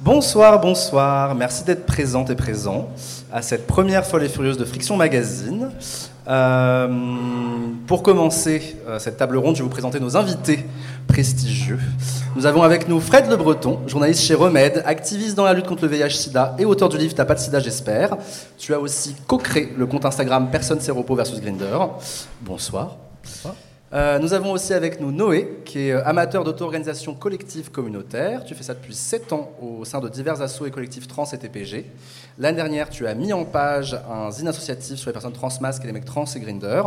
Bonsoir, bonsoir. Merci d'être présente et présent à cette première folle et furieuse de Friction Magazine. Euh, pour commencer euh, cette table ronde, je vais vous présenter nos invités prestigieux. Nous avons avec nous Fred Le Breton, journaliste chez Remède, activiste dans la lutte contre le VIH-Sida et auteur du livre T'as pas de Sida, j'espère. Tu as aussi co-créé le compte Instagram Personne Séropo versus Grinder. Bonsoir. Bonsoir. Euh, nous avons aussi avec nous Noé, qui est euh, amateur d'auto-organisation collective communautaire. Tu fais ça depuis 7 ans au sein de divers assos et collectifs trans et TPG. L'année dernière, tu as mis en page un zine associatif sur les personnes transmasques et les mecs trans et grinder.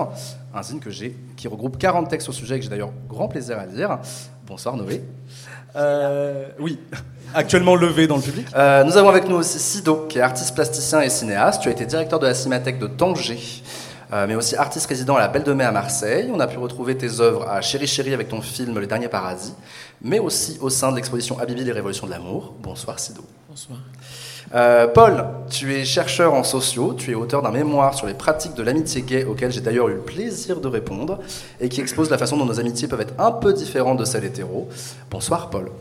Un zine que j'ai, qui regroupe 40 textes au sujet et que j'ai d'ailleurs grand plaisir à lire. Bonsoir Noé. Euh, oui, actuellement levé dans le public. nous avons avec nous aussi Sido, qui est artiste plasticien et cinéaste. Tu as été directeur de la Cinémathèque de Tanger. Euh, mais aussi artiste résident à la Belle de Mai à Marseille. On a pu retrouver tes œuvres à Chéri Chéri avec ton film Le Dernier Paradis, mais aussi au sein de l'exposition Habibi les révolutions de l'amour. Bonsoir Sido. Bonsoir. Euh, Paul, tu es chercheur en sociaux, tu es auteur d'un mémoire sur les pratiques de l'amitié gay auquel j'ai d'ailleurs eu le plaisir de répondre et qui expose la façon dont nos amitiés peuvent être un peu différentes de celles hétéro. Bonsoir Paul.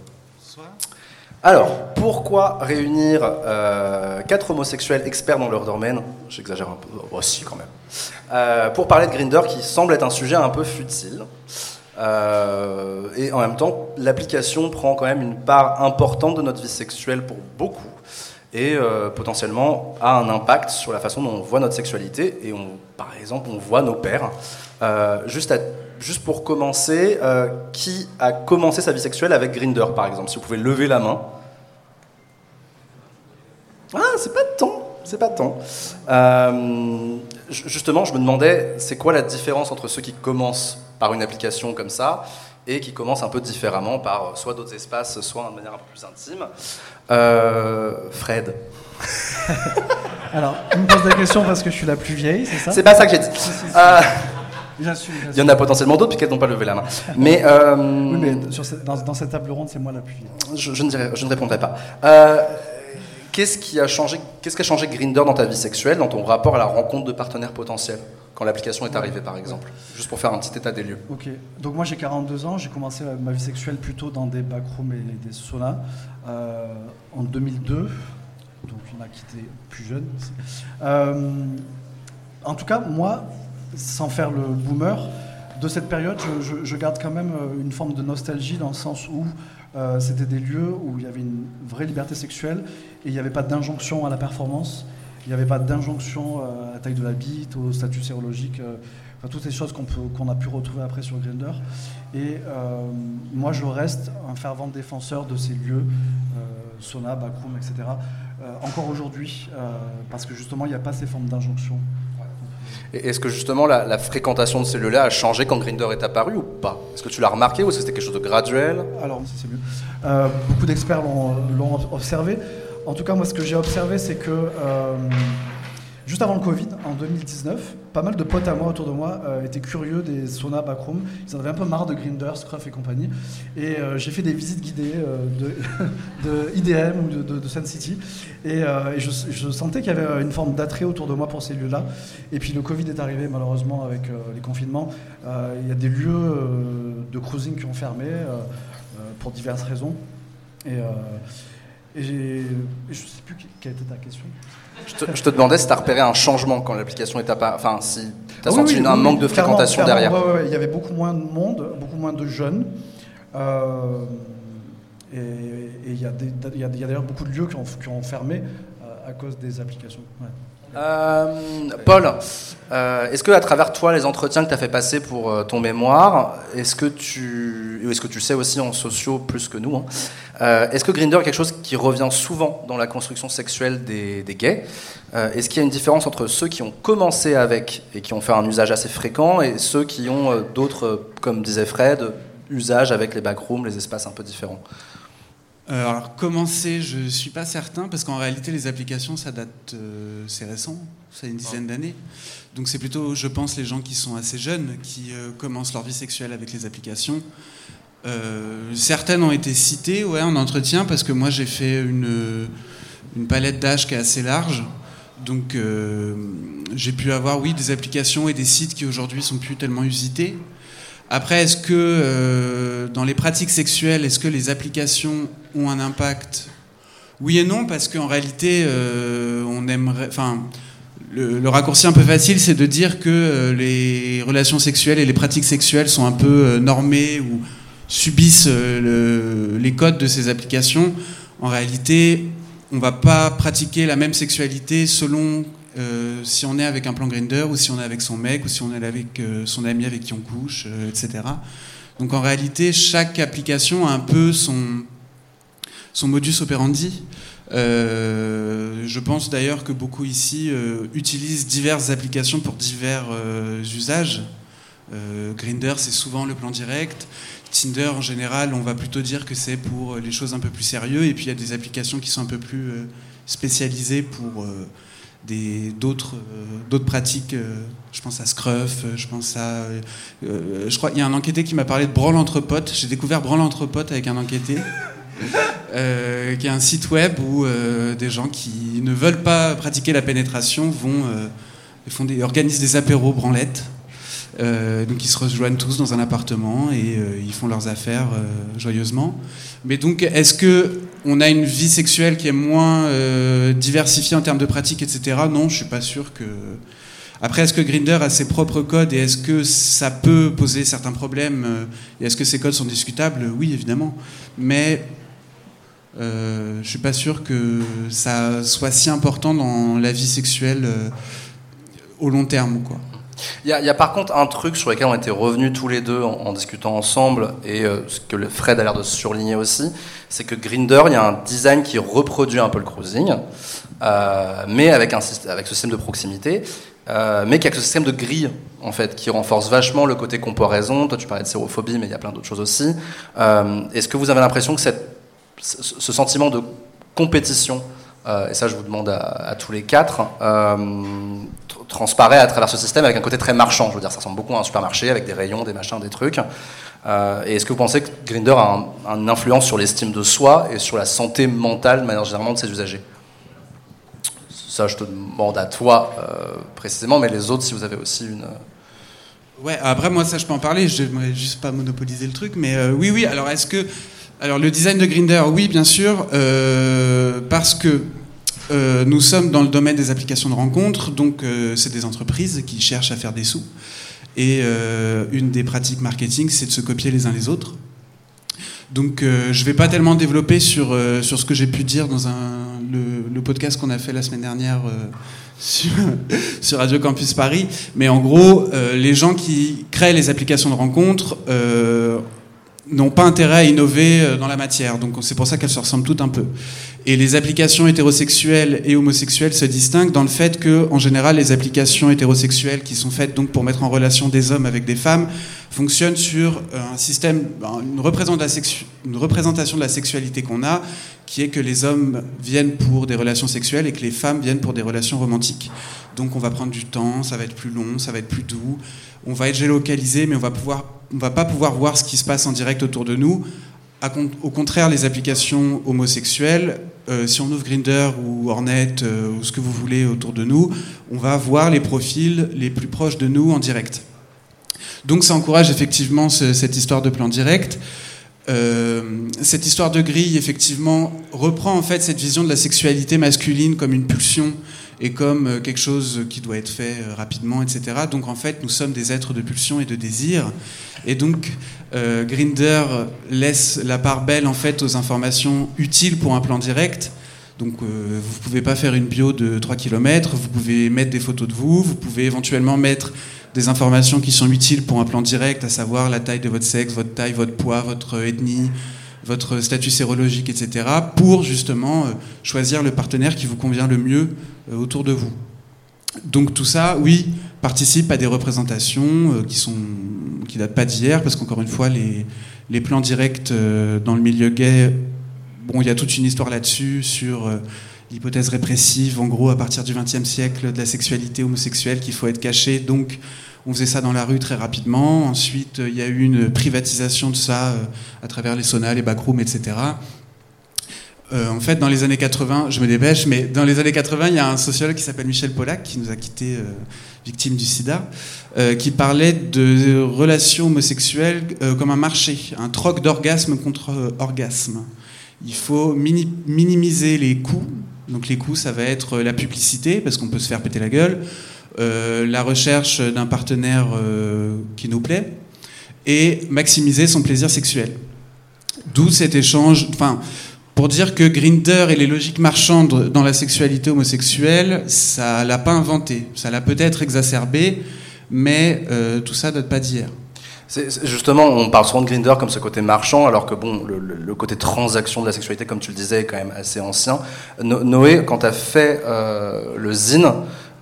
Alors, pourquoi réunir euh, quatre homosexuels experts dans leur domaine J'exagère un peu, aussi oh, quand même. Euh, pour parler de Grinder qui semble être un sujet un peu futile. Euh, et en même temps, l'application prend quand même une part importante de notre vie sexuelle pour beaucoup et potentiellement a un impact sur la façon dont on voit notre sexualité et on, par exemple on voit nos pères. juste, juste pour commencer, qui a commencé sa vie sexuelle avec Grinder par exemple Si vous pouvez lever la main? Ah, c'est pas de temps, c'est pas de temps. Euh, justement, je me demandais, c'est quoi la différence entre ceux qui commencent par une application comme ça et qui commencent un peu différemment par soit d'autres espaces, soit de manière un peu plus intime euh, Fred. Alors, tu me poses la question parce que je suis la plus vieille, c'est ça? C'est pas ça que j'ai dit. Euh, il y en a potentiellement d'autres puisqu'elles n'ont pas levé la main. Mais, oui, mais dans, cette table ronde, c'est moi la plus vieille. Je, ne, dirais, je ne répondrai pas. Qu'est-ce qui a changé Qu'est-ce qui a changé Grinder dans ta vie sexuelle, dans ton rapport à la rencontre de partenaires potentiels quand l'application est arrivée, par exemple? Juste pour faire un petit état des lieux. Ok. Donc moi j'ai 42 ans, j'ai commencé ma vie sexuelle plutôt dans des backrooms et des saunas euh, en 2002. Donc en a qui étaient plus jeunes. Euh, en tout cas, moi, sans faire le boomer, de cette période, je, garde quand même euh, une forme de nostalgie dans le sens où c'était des lieux où il y avait une vraie liberté sexuelle et il n'y avait pas d'injonction à la performance, il n'y avait pas d'injonction euh, à la taille de la bite, au statut sérologique, euh, enfin, toutes ces choses qu'on a pu retrouver après sur Grindr. Et euh, moi, je reste un fervent défenseur de ces lieux, sauna, backroom, etc., encore aujourd'hui, parce que justement, il n'y a pas ces formes d'injonction. Est-ce que justement la, fréquentation de ces lieux-là a changé quand Grinder est apparu ou pas? Est-ce que tu l'as remarqué ou c'était quelque chose de graduel? Alors, c'est mieux. beaucoup d'experts l'ont observé. En tout cas, moi, ce que j'ai observé, c'est que euh, juste avant le Covid, en 2019, pas mal de potes à moi autour de moi euh, étaient curieux des saunas backroom. Ils en avaient un peu marre de Grindr, Scruff et compagnie. Et euh, j'ai fait des visites guidées de, IDM ou de, Sun City. Et, je, sentais qu'il y avait une forme d'attrait autour de moi pour ces lieux-là. Et puis le Covid est arrivé, malheureusement, avec les confinements. Il y a des lieux de cruising qui ont fermé pour diverses raisons. Et. Et je ne sais plus quelle était ta question. Je te, demandais si tu as repéré un changement quand l'application est apparue. Enfin, si tu as senti un manque de fréquentation derrière. Il y avait beaucoup moins de monde, beaucoup moins de jeunes. Euh, et il y a, d'ailleurs beaucoup de lieux qui ont, qui ont fermé euh, à cause des applications. Paul, euh, est-ce que à travers toi, les entretiens que tu as fait passer pour euh, ton mémoire, est-ce que tu, est-ce que tu sais aussi en sociaux plus que nous, hein, est-ce que Grinder est quelque chose qui revient souvent dans la construction sexuelle des, gays Est-ce qu'il y a une différence entre ceux qui ont commencé avec et qui ont fait un usage assez fréquent et ceux qui ont d'autres, comme disait Fred, usages avec les backrooms, les espaces un peu différents? Euh, alors commencer, je ne suis pas certain, parce qu'en réalité les applications, ça date, euh, c'est récent, ça a une dizaine d'années. Donc c'est plutôt, je pense, les gens qui sont assez jeunes, qui euh, commencent leur vie sexuelle avec les applications. certaines ont été citées ouais, en entretien, parce que moi j'ai fait une, une palette d'âge qui est assez large. Donc j'ai pu avoir, oui, des applications et des sites qui aujourd'hui sont plus tellement usités. Après, est-ce que dans les pratiques sexuelles, est-ce que les applications ont un impact? Oui et non, parce qu'en réalité, on aimerait. Enfin, le, raccourci un peu facile, c'est de dire que les relations sexuelles et les pratiques sexuelles sont un peu normées ou subissent les codes de ces applications. En réalité, on va pas pratiquer la même sexualité selon euh, si on est avec un plan grinder ou si on est avec son mec ou si on est avec euh, son ami avec qui on couche, euh, etc. Donc en réalité, chaque application a un peu son, son modus operandi. je pense d'ailleurs que beaucoup ici utilisent diverses applications pour divers usages. Grinder, c'est souvent le plan direct. Tinder, en général, on va plutôt dire que c'est pour les choses un peu plus sérieuses. Et puis il y a des applications qui sont un peu plus spécialisées pour euh, d'autres pratiques. Euh, je pense à Scruff, euh, je pense à. je crois qu'il y a un enquêté qui m'a parlé de Branle entre potes. J'ai découvert Branle entre potes avec un enquêté. qui est un site web où des gens qui ne veulent pas pratiquer la pénétration vont font des, organisent des apéros branlettes. donc ils se rejoignent tous dans un appartement et ils font leurs affaires joyeusement. Mais donc, est-ce que on a une vie sexuelle qui est moins euh, diversifiée en termes de pratiques, etc. Non, je suis pas sûr que. Après, est-ce que Grinder a ses propres codes et est-ce que ça peut poser certains problèmes euh, et est-ce que ces codes sont discutables? Oui, évidemment. Mais euh, je suis pas sûr que ça soit si important dans la vie sexuelle euh, au long terme, quoi. Il y, a, par contre un truc sur lequel on était revenus tous les deux en, discutant ensemble, et euh, ce que Fred a l'air de surligner aussi, c'est que Grinder, il y a un design qui reproduit un peu le cruising, euh, mais avec, ce système de proximité, euh, mais qui a ce système de grille, en fait, qui renforce vachement le côté comparaison. Toi, tu parlais de sérophobie, mais il y a plein d'autres choses aussi. Est-ce que vous avez l'impression que ce sentiment de compétition, et ça je vous demande à, tous les quatre, transparaît à travers ce système avec un côté très marchand. Je veux dire, ça ressemble beaucoup à un supermarché avec des rayons, des machins, des trucs. Euh, et est-ce que vous pensez que Grinder a une influence sur l'estime de soi et sur la santé mentale de manière générale de ses usagers? Ça, je te demande à toi euh, précisément, mais les autres, si vous avez aussi une. Ouais, après, moi, ça, je peux en parler. Je ne juste pas monopoliser le truc, mais euh, oui, oui. Alors, est-ce que. Alors, le design de Grinder, oui, bien sûr, parce que euh, nous sommes dans le domaine des applications de rencontres, donc euh, c'est des entreprises qui cherchent à faire des sous. Et euh, une des pratiques marketing, c'est de se copier les uns les autres. Donc je ne vais pas tellement développer sur, ce que j'ai pu dire dans le, podcast qu'on a fait la semaine dernière sur, Radio Campus Paris, mais en gros, les gens qui créent les applications de rencontres n'ont pas intérêt à innover dans la matière. Donc c'est pour ça qu'elles se ressemblent toutes un peu. Et les applications hétérosexuelles et homosexuelles se distinguent dans le fait que, en général, les applications hétérosexuelles qui sont faites donc pour mettre en relation des hommes avec des femmes fonctionnent sur euh, un système, une représentation de la sexualité qu'on a, qui est que les hommes viennent pour des relations sexuelles et que les femmes viennent pour des relations romantiques. Donc on va prendre du temps, ça va être plus long, ça va être plus doux, on va être géolocalisé, mais on va pouvoir, on va pas pouvoir voir ce qui se passe en direct autour de nous au contraire, les applications homosexuelles, euh, si on ouvre Grinder ou Hornet euh, ou ce que vous voulez autour de nous, on va voir les profils les plus proches de nous en direct. Donc ça encourage effectivement cette histoire de plan direct. Euh, cette histoire de grille, effectivement, reprend en fait cette vision de la sexualité masculine comme une pulsion et comme quelque chose qui doit être fait rapidement, etc. Donc en fait, nous sommes des êtres de pulsion et de désir. Et donc, euh, Grinder laisse la part belle en fait aux informations utiles pour un plan direct. Donc, euh, vous pouvez pas faire une bio de 3 km, vous pouvez mettre des photos de vous, vous pouvez éventuellement mettre des informations qui sont utiles pour un plan direct, à savoir la taille de votre sexe, votre taille, votre poids, votre ethnie, votre statut sérologique, etc., pour justement euh, choisir le partenaire qui vous convient le mieux autour de vous. Donc tout ça, oui, participe à des représentations qui sont qui datent pas d'hier, parce qu'encore une fois, les, les plans directs euh, dans le milieu gay, bon, il y a toute une histoire là-dessus, sur euh, l'hypothèse répressive, en gros, à partir du XXe siècle, de la sexualité homosexuelle, qu'il faut être caché, donc on faisait ça dans la rue très rapidement. Ensuite, il y a eu une privatisation de ça euh, à travers les saunas, les backrooms, etc. en fait, dans les années 80, je me dépêche, mais dans les années 80, il y a un sociologue qui s'appelle Michel Pollack, qui nous a quittés victime du sida, qui parlait de relations homosexuelles comme un marché, un troc d'orgasme contre orgasme. Il faut minimiser les coûts. Donc les coûts, ça va être la publicité, parce qu'on peut se faire péter la gueule, euh, la recherche d'un partenaire euh, qui nous plaît, et maximiser son plaisir sexuel. D'où cet échange, enfin, pour dire que Grinder et les logiques marchandes dans la sexualité homosexuelle, ça l'a pas inventé, ça l'a peut-être exacerbé, mais euh, tout ça date pas d'hier. Justement, on parle souvent de Grinder comme ce côté marchand, alors que bon, le, côté transaction de la sexualité, comme tu le disais, est quand même assez ancien. Noé, quand tu as fait euh, le zine,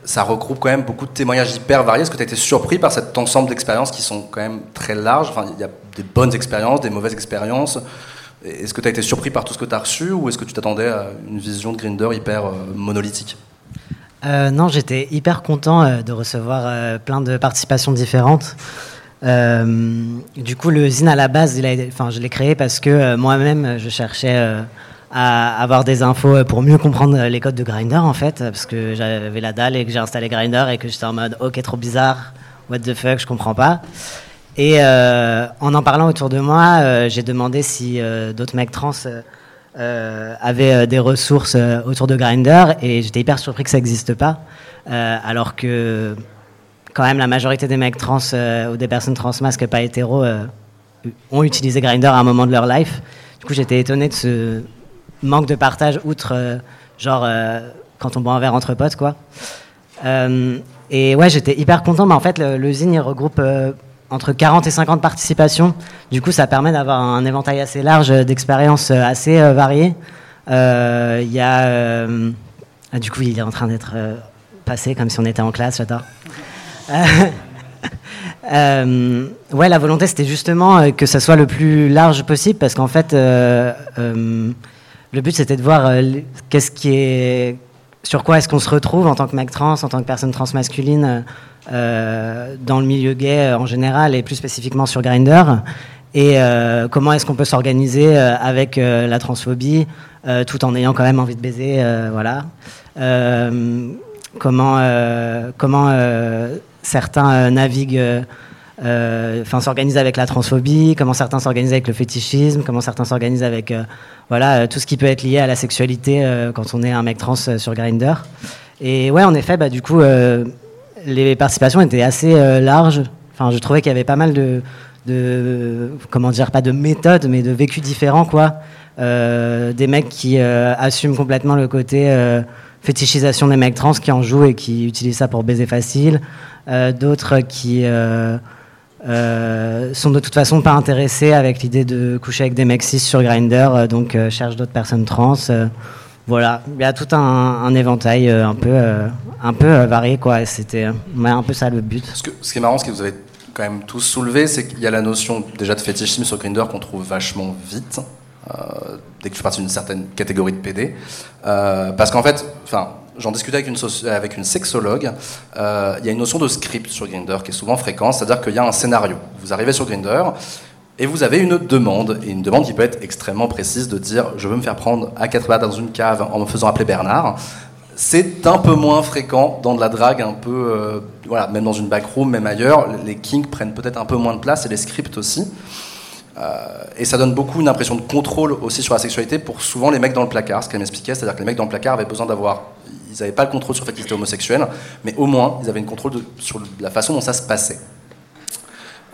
ça regroupe quand même beaucoup de témoignages hyper variés. Est-ce que tu as été surpris par cet ensemble d'expériences qui sont quand même très larges? Enfin, Il y a des bonnes expériences, des mauvaises expériences. Est-ce que tu as été surpris par tout ce que tu as reçu ou est-ce que tu t'attendais à une vision de Grinder hyper euh, monolithique? Euh, Non, j'étais hyper content de recevoir plein de participations différentes. Euh, du coup, le zine à la base, il je l'ai créé parce que euh, moi-même, je cherchais euh, à avoir des infos pour mieux comprendre les codes de Grinder en fait, parce que j'avais la dalle et que j'ai installé Grinder et que j'étais en mode ok trop bizarre, what the fuck, je comprends pas. Et en en parlant autour de moi, j'ai demandé si d'autres mecs trans avaient des ressources autour de Grinder et j'étais hyper surpris que ça n'existe pas, alors que quand même la majorité des mecs trans euh, ou des personnes trans masques pas hétéros euh, ont utilisé Grindr à un moment de leur life. Du coup, j'étais étonné de ce manque de partage, outre euh, genre quand on boit un verre entre potes, quoi. et ouais, j'étais hyper content. Mais en fait, le, zine il regroupe entre 40 et 50 participations. Du coup, ça permet d'avoir un éventail assez large d'expériences assez variées. Il y a. Ah, du coup, il est en train d'être passé comme si on était en classe, j'adore. Euh, ouais, la volonté, c'était justement euh, que ça soit le plus large possible, parce qu'en fait, euh, le but, c'était de voir est, sur quoi est-ce qu'on se retrouve en tant que mec trans, en tant que personne trans masculine, dans le milieu gay en général, et plus spécifiquement sur Grinder, et comment est-ce qu'on peut s'organiser avec la transphobie, tout en ayant quand même envie de baiser, voilà. comment, certains euh, naviguent, euh, euh, enfin s'organisent avec la transphobie, comment certains s'organisent avec le fétichisme, comment certains s'organisent avec voilà tout ce qui peut être lié à la sexualité quand on est un mec trans sur Grinder. Et ouais, en effet, bah, du coup, les participations étaient assez larges. Enfin, je trouvais qu'il y avait pas mal de, comment dire, pas de méthodes, mais de vécus différents, quoi. des mecs qui assument complètement le côté fétichisation des mecs trans qui en jouent et qui utilisent ça pour baiser facile. Euh, d'autres qui euh, euh, sont de toute façon pas intéressés avec l'idée de coucher avec des mecs cis sur Grindr, donc cherchent d'autres personnes trans. voilà, il y a tout un, éventail un peu, un peu varié, quoi. C'était un peu ça le but. Ce, que, ce qui est marrant, ce que vous avez quand même tous soulevé, c'est qu'il y a la notion déjà de fétichisme sur Grindr qu'on trouve vachement vite. dès que tu fais partie d'une certaine catégorie de PD. parce qu'en fait, enfin, j'en discutais avec une, sexologue. Euh, il y a une notion de script sur Grindr qui est souvent fréquente, c'est-à-dire qu'il y a un scénario. Vous arrivez sur Grindr et vous avez une demande, et une demande qui peut être extrêmement précise de dire je veux me faire prendre à quatre pattes dans une cave en me faisant appeler Bernard. C'est un peu moins fréquent dans de la drague, un peu, euh, voilà, même dans une backroom, même ailleurs. Les kings prennent peut-être un peu moins de place et les scripts aussi. Euh, et ça donne beaucoup une impression de contrôle aussi sur la sexualité pour souvent les mecs dans le placard, ce qu'elle m'expliquait, c'est-à-dire que les mecs dans le placard avaient besoin d'avoir ils n'avaient pas le contrôle sur le fait qu'ils étaient homosexuels, mais au moins, ils avaient une contrôle sur la façon dont ça se passait.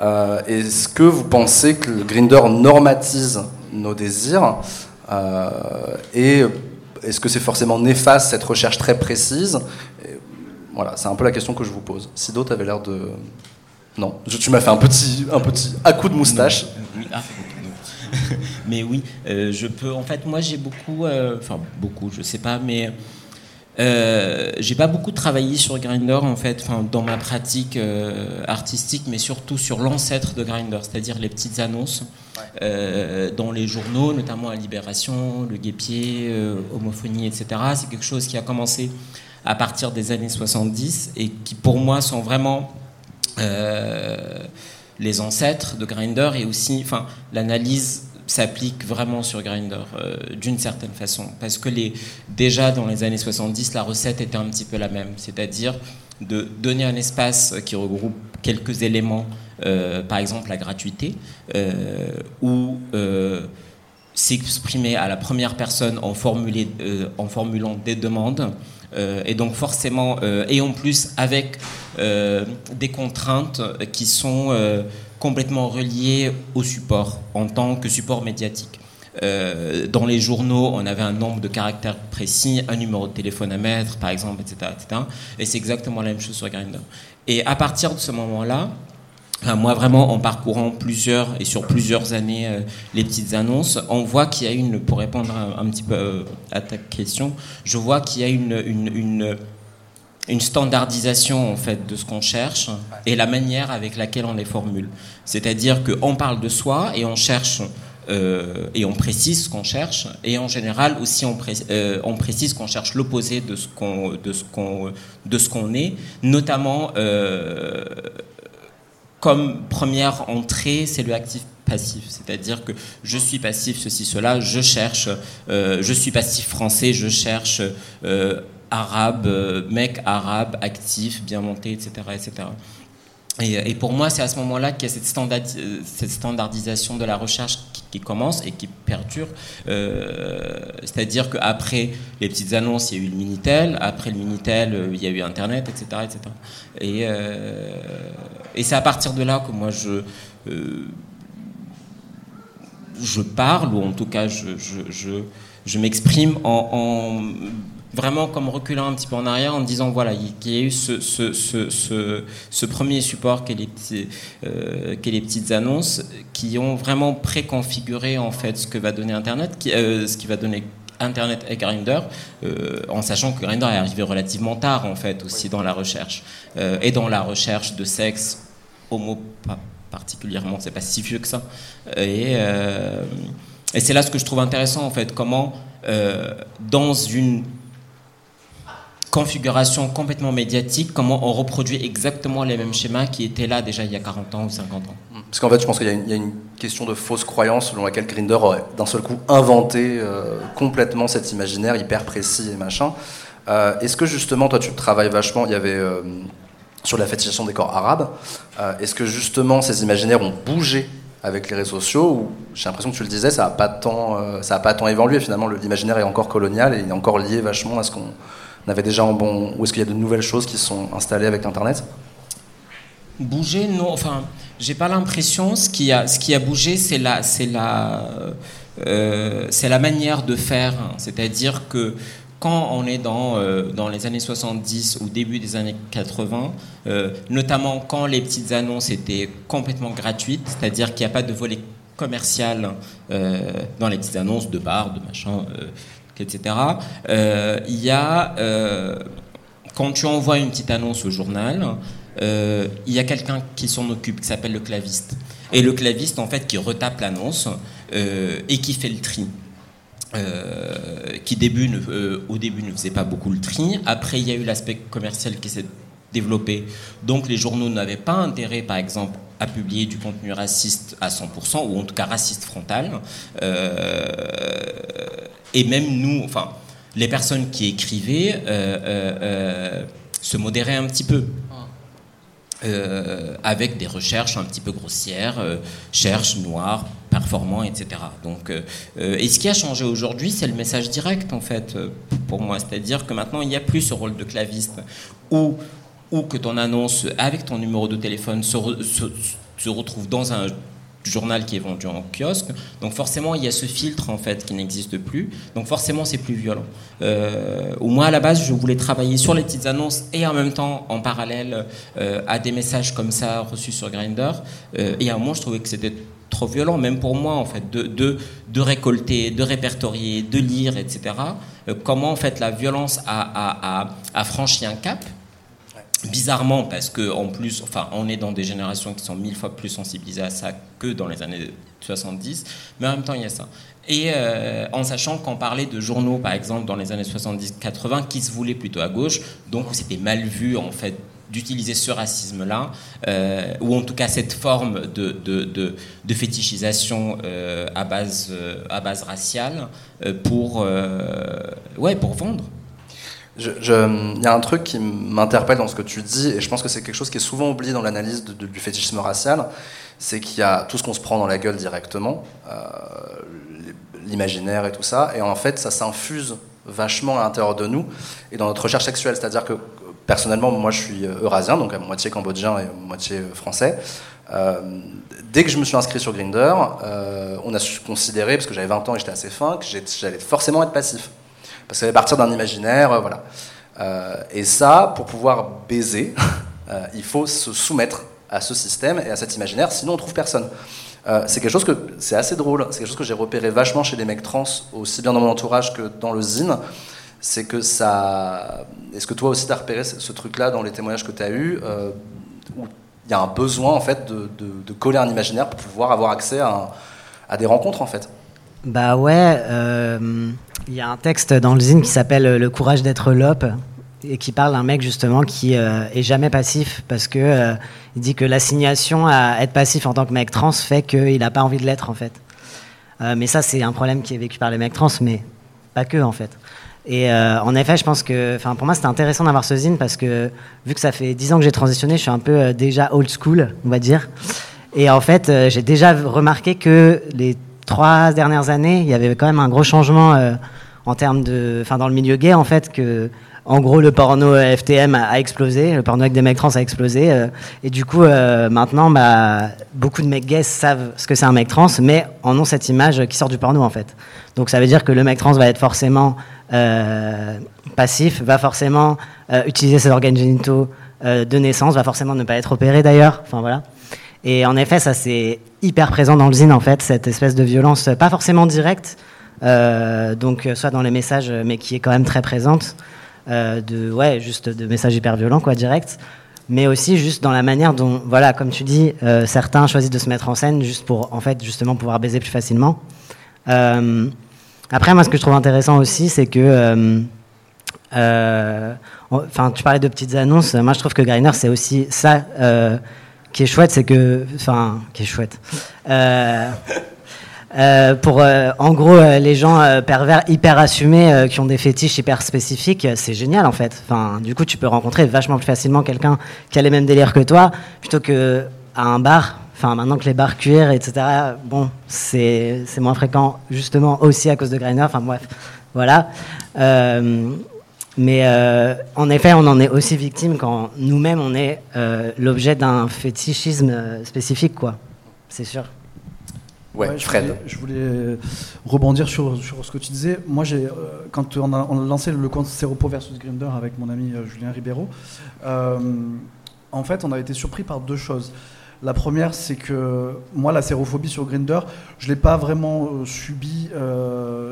Euh, est-ce que vous pensez que le Grinder normatise nos désirs euh, Et est-ce que c'est forcément néfaste cette recherche très précise? Voilà, c'est un peu la question que je vous pose. Si d'autres avaient l'air de. Non, tu m'as fait un petit, un petit à coup de moustache. Ah, mais oui, euh, je peux. En fait, moi, j'ai beaucoup. Enfin, beaucoup, je sais pas, mais euh, j'ai pas beaucoup travaillé sur Grindr en fait, dans ma pratique euh, artistique, mais surtout sur l'ancêtre de Grindr, c'est-à-dire les petites annonces euh, dans les journaux, notamment à Libération, Le Guépier, Homophonie, etc. C'est quelque chose qui a commencé à partir des années 70 et qui pour moi sont vraiment les ancêtres de Grindr et aussi, enfin, l'analyse s'applique vraiment sur Grindr d'une certaine façon. Parce que les, déjà dans les années 70, la recette était un petit peu la même. C'est-à-dire de donner un espace qui regroupe quelques éléments, par exemple la gratuité, ou s'exprimer à la première personne en formulant des demandes. Et donc forcément, et en plus avec des contraintes qui sont complètement relié au support en tant que support médiatique. Euh, dans les journaux, on avait un nombre de caractères précis, un numéro de téléphone à mettre, par exemple, etc. etc. et c'est exactement la même chose sur Grindr. Et à partir de ce moment-là, moi vraiment en parcourant plusieurs et sur plusieurs années euh, les petites annonces, on voit qu'il y a une, pour répondre un, petit peu euh, à ta question, je vois qu'il y a une, une, une standardisation en fait de ce qu'on cherche et la manière avec laquelle on les formule. C'est-à-dire qu'on parle de soi et on cherche euh, et on précise ce qu'on cherche et en général aussi on, euh, on précise qu'on cherche l'opposé de ce qu'on qu'on est, notamment euh, comme première entrée, c'est le actif passif, c'est-à-dire que je suis passif, ceci, cela, je cherche, je suis passif français, je cherche arabe, euh, mec arabe, actif, bien monté, etc. etc. Et, pour moi, c'est à ce moment-là qu'il y a euh, cette, standardisation de la recherche qui, commence et qui perdure. Euh, c'est-à-dire qu'après les petites annonces, il y a eu le Minitel. Après le Minitel, il y a eu Internet, etc. etc. Et, et c'est à partir de là que moi, je, je parle, ou en tout cas, je, je, m'exprime en vraiment comme reculant un petit peu en arrière en disant voilà qu'il y a eu ce, ce, ce, ce, premier support qu'est les, petits, euh, les petites annonces qui ont vraiment préconfiguré en fait ce que va donner Internet, qui, euh, ce qui va donner Internet et Grindr, euh, en sachant que Grindr est arrivé relativement tard en fait aussi dans la recherche et dans la recherche de sexe homo pas particulièrement, c'est pas si vieux que ça et, et c'est là ce que je trouve intéressant en fait comment dans une configuration complètement médiatique, comment on reproduit exactement les mêmes schémas qui étaient là déjà il y a 40 ans ou 50 ans. Parce qu'en fait, je pense qu'il y, a une question de fausse croyance selon laquelle Grinder aurait d'un seul coup inventé euh, complètement cet imaginaire hyper précis et machin. Euh, est-ce que justement, toi, tu travailles vachement, il y avait euh, sur la fétichisation des corps arabes, est-ce que justement ces imaginaires ont bougé avec les réseaux sociaux ou j'ai l'impression que tu le disais, ça n'a pas pas tant évolué finalement, l'imaginaire est encore colonial et il est encore lié vachement à ce qu'on avait déjà en bon Ou est-ce qu'il y a de nouvelles choses qui sont installées avec Internet? Bouger, non. Enfin, j'ai pas l'impression. Ce qui a, ce qui a bougé, c'est la, la, euh, la manière de faire. C'est-à-dire que quand on est dans, euh, dans les années 70 ou début des années 80, euh, notamment quand les petites annonces étaient complètement gratuites, c'est-à-dire qu'il n'y a pas de volet commercial dans les petites annonces de bars, de machin, etc. Euh, il y a, euh, quand tu envoies une petite annonce au journal, euh, il y a quelqu'un qui s'en occupe, qui s'appelle le claviste. Et le claviste, en fait, qui retape l'annonce et qui fait le tri. qui début au début ne faisait pas beaucoup le tri. Après, il y a eu l'aspect commercial qui s'est développé. Donc les journaux n'avaient pas intérêt, par exemple, à publier du contenu raciste à 100%, ou en tout cas raciste frontal. Et même nous, enfin, les personnes qui écrivaient euh, euh, euh, se modéraient un petit peu. avec des recherches un petit peu grossières, cherche, noir, performant, etc. Donc, et ce qui a changé aujourd'hui, c'est le message direct, en fait, pour moi. C'est-à-dire que maintenant, il n'y a plus ce rôle de claviste où, ou que ton annonce avec ton numéro de téléphone se, se retrouve dans un journal qui est vendu en kiosque. Donc forcément, il y a ce filtre en fait qui n'existe plus. Donc forcément, c'est plus violent. Euh, au moins à la base, je voulais travailler sur les petites annonces et en même temps, en parallèle euh, à des messages comme ça reçus sur Grindr. Euh, et à un moment, je trouvais que c'était trop violent, même pour moi en fait, de, de, de récolter, de répertorier, de lire, etc. Euh, comment en fait la violence a, a, a franchi un cap bizarrement parce que en plus enfin on est dans des générations qui sont mille fois plus sensibilisées à ça que dans les années 70 mais en même temps il y a ça et euh, en sachant qu'on parlait de journaux par exemple dans les années 70-80 qui se voulaient plutôt à gauche donc c'était mal vu en fait d'utiliser ce racisme-là, euh, ou en tout cas cette forme de, de, de, fétichisation euh, à, base, à base raciale pour, ouais, pour vendre. Il y a un truc qui m'interpelle dans ce que tu dis, et je pense que c'est quelque chose qui est souvent oublié dans l'analyse du fétichisme racial, c'est qu'il y a tout ce qu'on se prend dans la gueule directement, l'imaginaire et tout ça, et en fait ça s'infuse vachement à l'intérieur de nous et dans notre recherche sexuelle. C'est-à-dire que personnellement, moi je suis euh, eurasien, donc à moitié cambodgien et moitié euh, français. Euh, dès que je me suis inscrit sur Grinder, on a considéré, parce que j'avais 20 ans et j'étais assez fin, que j'allais forcément être passif. Parce que ça partir d'un imaginaire, voilà. et ça, pour pouvoir baiser, il faut se soumettre à ce système et à cet imaginaire, sinon on trouve personne. Euh, c'est quelque chose que c'est assez drôle. C'est quelque chose que j'ai repéré vachement chez les mecs trans, aussi bien dans mon entourage que dans le zine. C'est que ça. Est-ce que toi aussi tu as repéré ce, truc-là dans les témoignages que tu as eus euh, où il y a un besoin en fait de, coller un imaginaire pour pouvoir avoir accès à, des rencontres en fait? Bah ouais, euh, il y a un texte dans le zine qui s'appelle Le courage d'être l'op et qui parle d'un mec justement qui euh, est jamais passif parce que euh, il dit que l'assignation à être passif en tant que mec trans fait qu'il n'a pas envie de l'être en fait. Euh, mais ça c'est un problème qui est vécu par les mecs trans, mais pas que en fait. Et en effet, je pense que, enfin pour moi c'était intéressant d'avoir ce zine parce que vu que ça fait 10 ans que j'ai transitionné, je suis un peu déjà old school, on va dire. Et en fait, j'ai déjà remarqué que les trois dernières années, il y avait quand même un gros changement en termes de, enfin dans le milieu gay en fait que en gros, le porno FTM a, explosé, le porno avec des mecs trans a explosé. Euh, et du coup, euh, maintenant, bah, beaucoup de mecs gays savent ce que c'est un mec trans, mais en ont cette image qui sort du porno, en fait. Donc ça veut dire que le mec trans va être forcément euh, passif, va forcément utiliser ses organes génitaux de naissance, va forcément ne pas être opéré d'ailleurs. Enfin voilà. Et en effet, ça c'est hyper présent dans le zine, en fait, cette espèce de violence, pas forcément directe, donc soit dans les messages, mais qui est quand même très présente. Euh, de, ouais, juste de messages hyper violents, quoi, direct. Mais aussi juste dans la manière dont, voilà, comme tu dis, euh, certains choisissent de se mettre en scène juste pour, en fait, justement pouvoir baiser plus facilement. Euh, après, moi, ce que je trouve intéressant aussi, c'est que, enfin, tu parlais de petites annonces. Moi, je trouve que Griner, c'est aussi ça qui est chouette, c'est que, enfin, qui est chouette. Euh, pour euh, en gros euh, les gens pervers hyper assumés qui ont des fétiches hyper spécifiques, c'est génial en fait. Enfin, du coup, tu peux rencontrer vachement plus facilement quelqu'un qui a les mêmes délires que toi, plutôt que à un bar. Enfin, maintenant que les bars cuir, etc. Bon, c'est moins fréquent justement aussi à cause de Griner. Enfin bref, voilà. Mais en effet, on en est aussi victime quand nous-mêmes on est l'objet d'un fétichisme spécifique, quoi. C'est sûr. Ouais, Fred. Je voulais, rebondir sur, sur, ce que tu disais. Moi, j'ai, euh, quand on a, lancé le compte Seropo versus Grinder avec mon ami euh, Julien Ribeiro, euh, en fait, on a été surpris par deux choses. La première, c'est que moi, la sérophobie sur Grinder, je ne l'ai pas vraiment subi.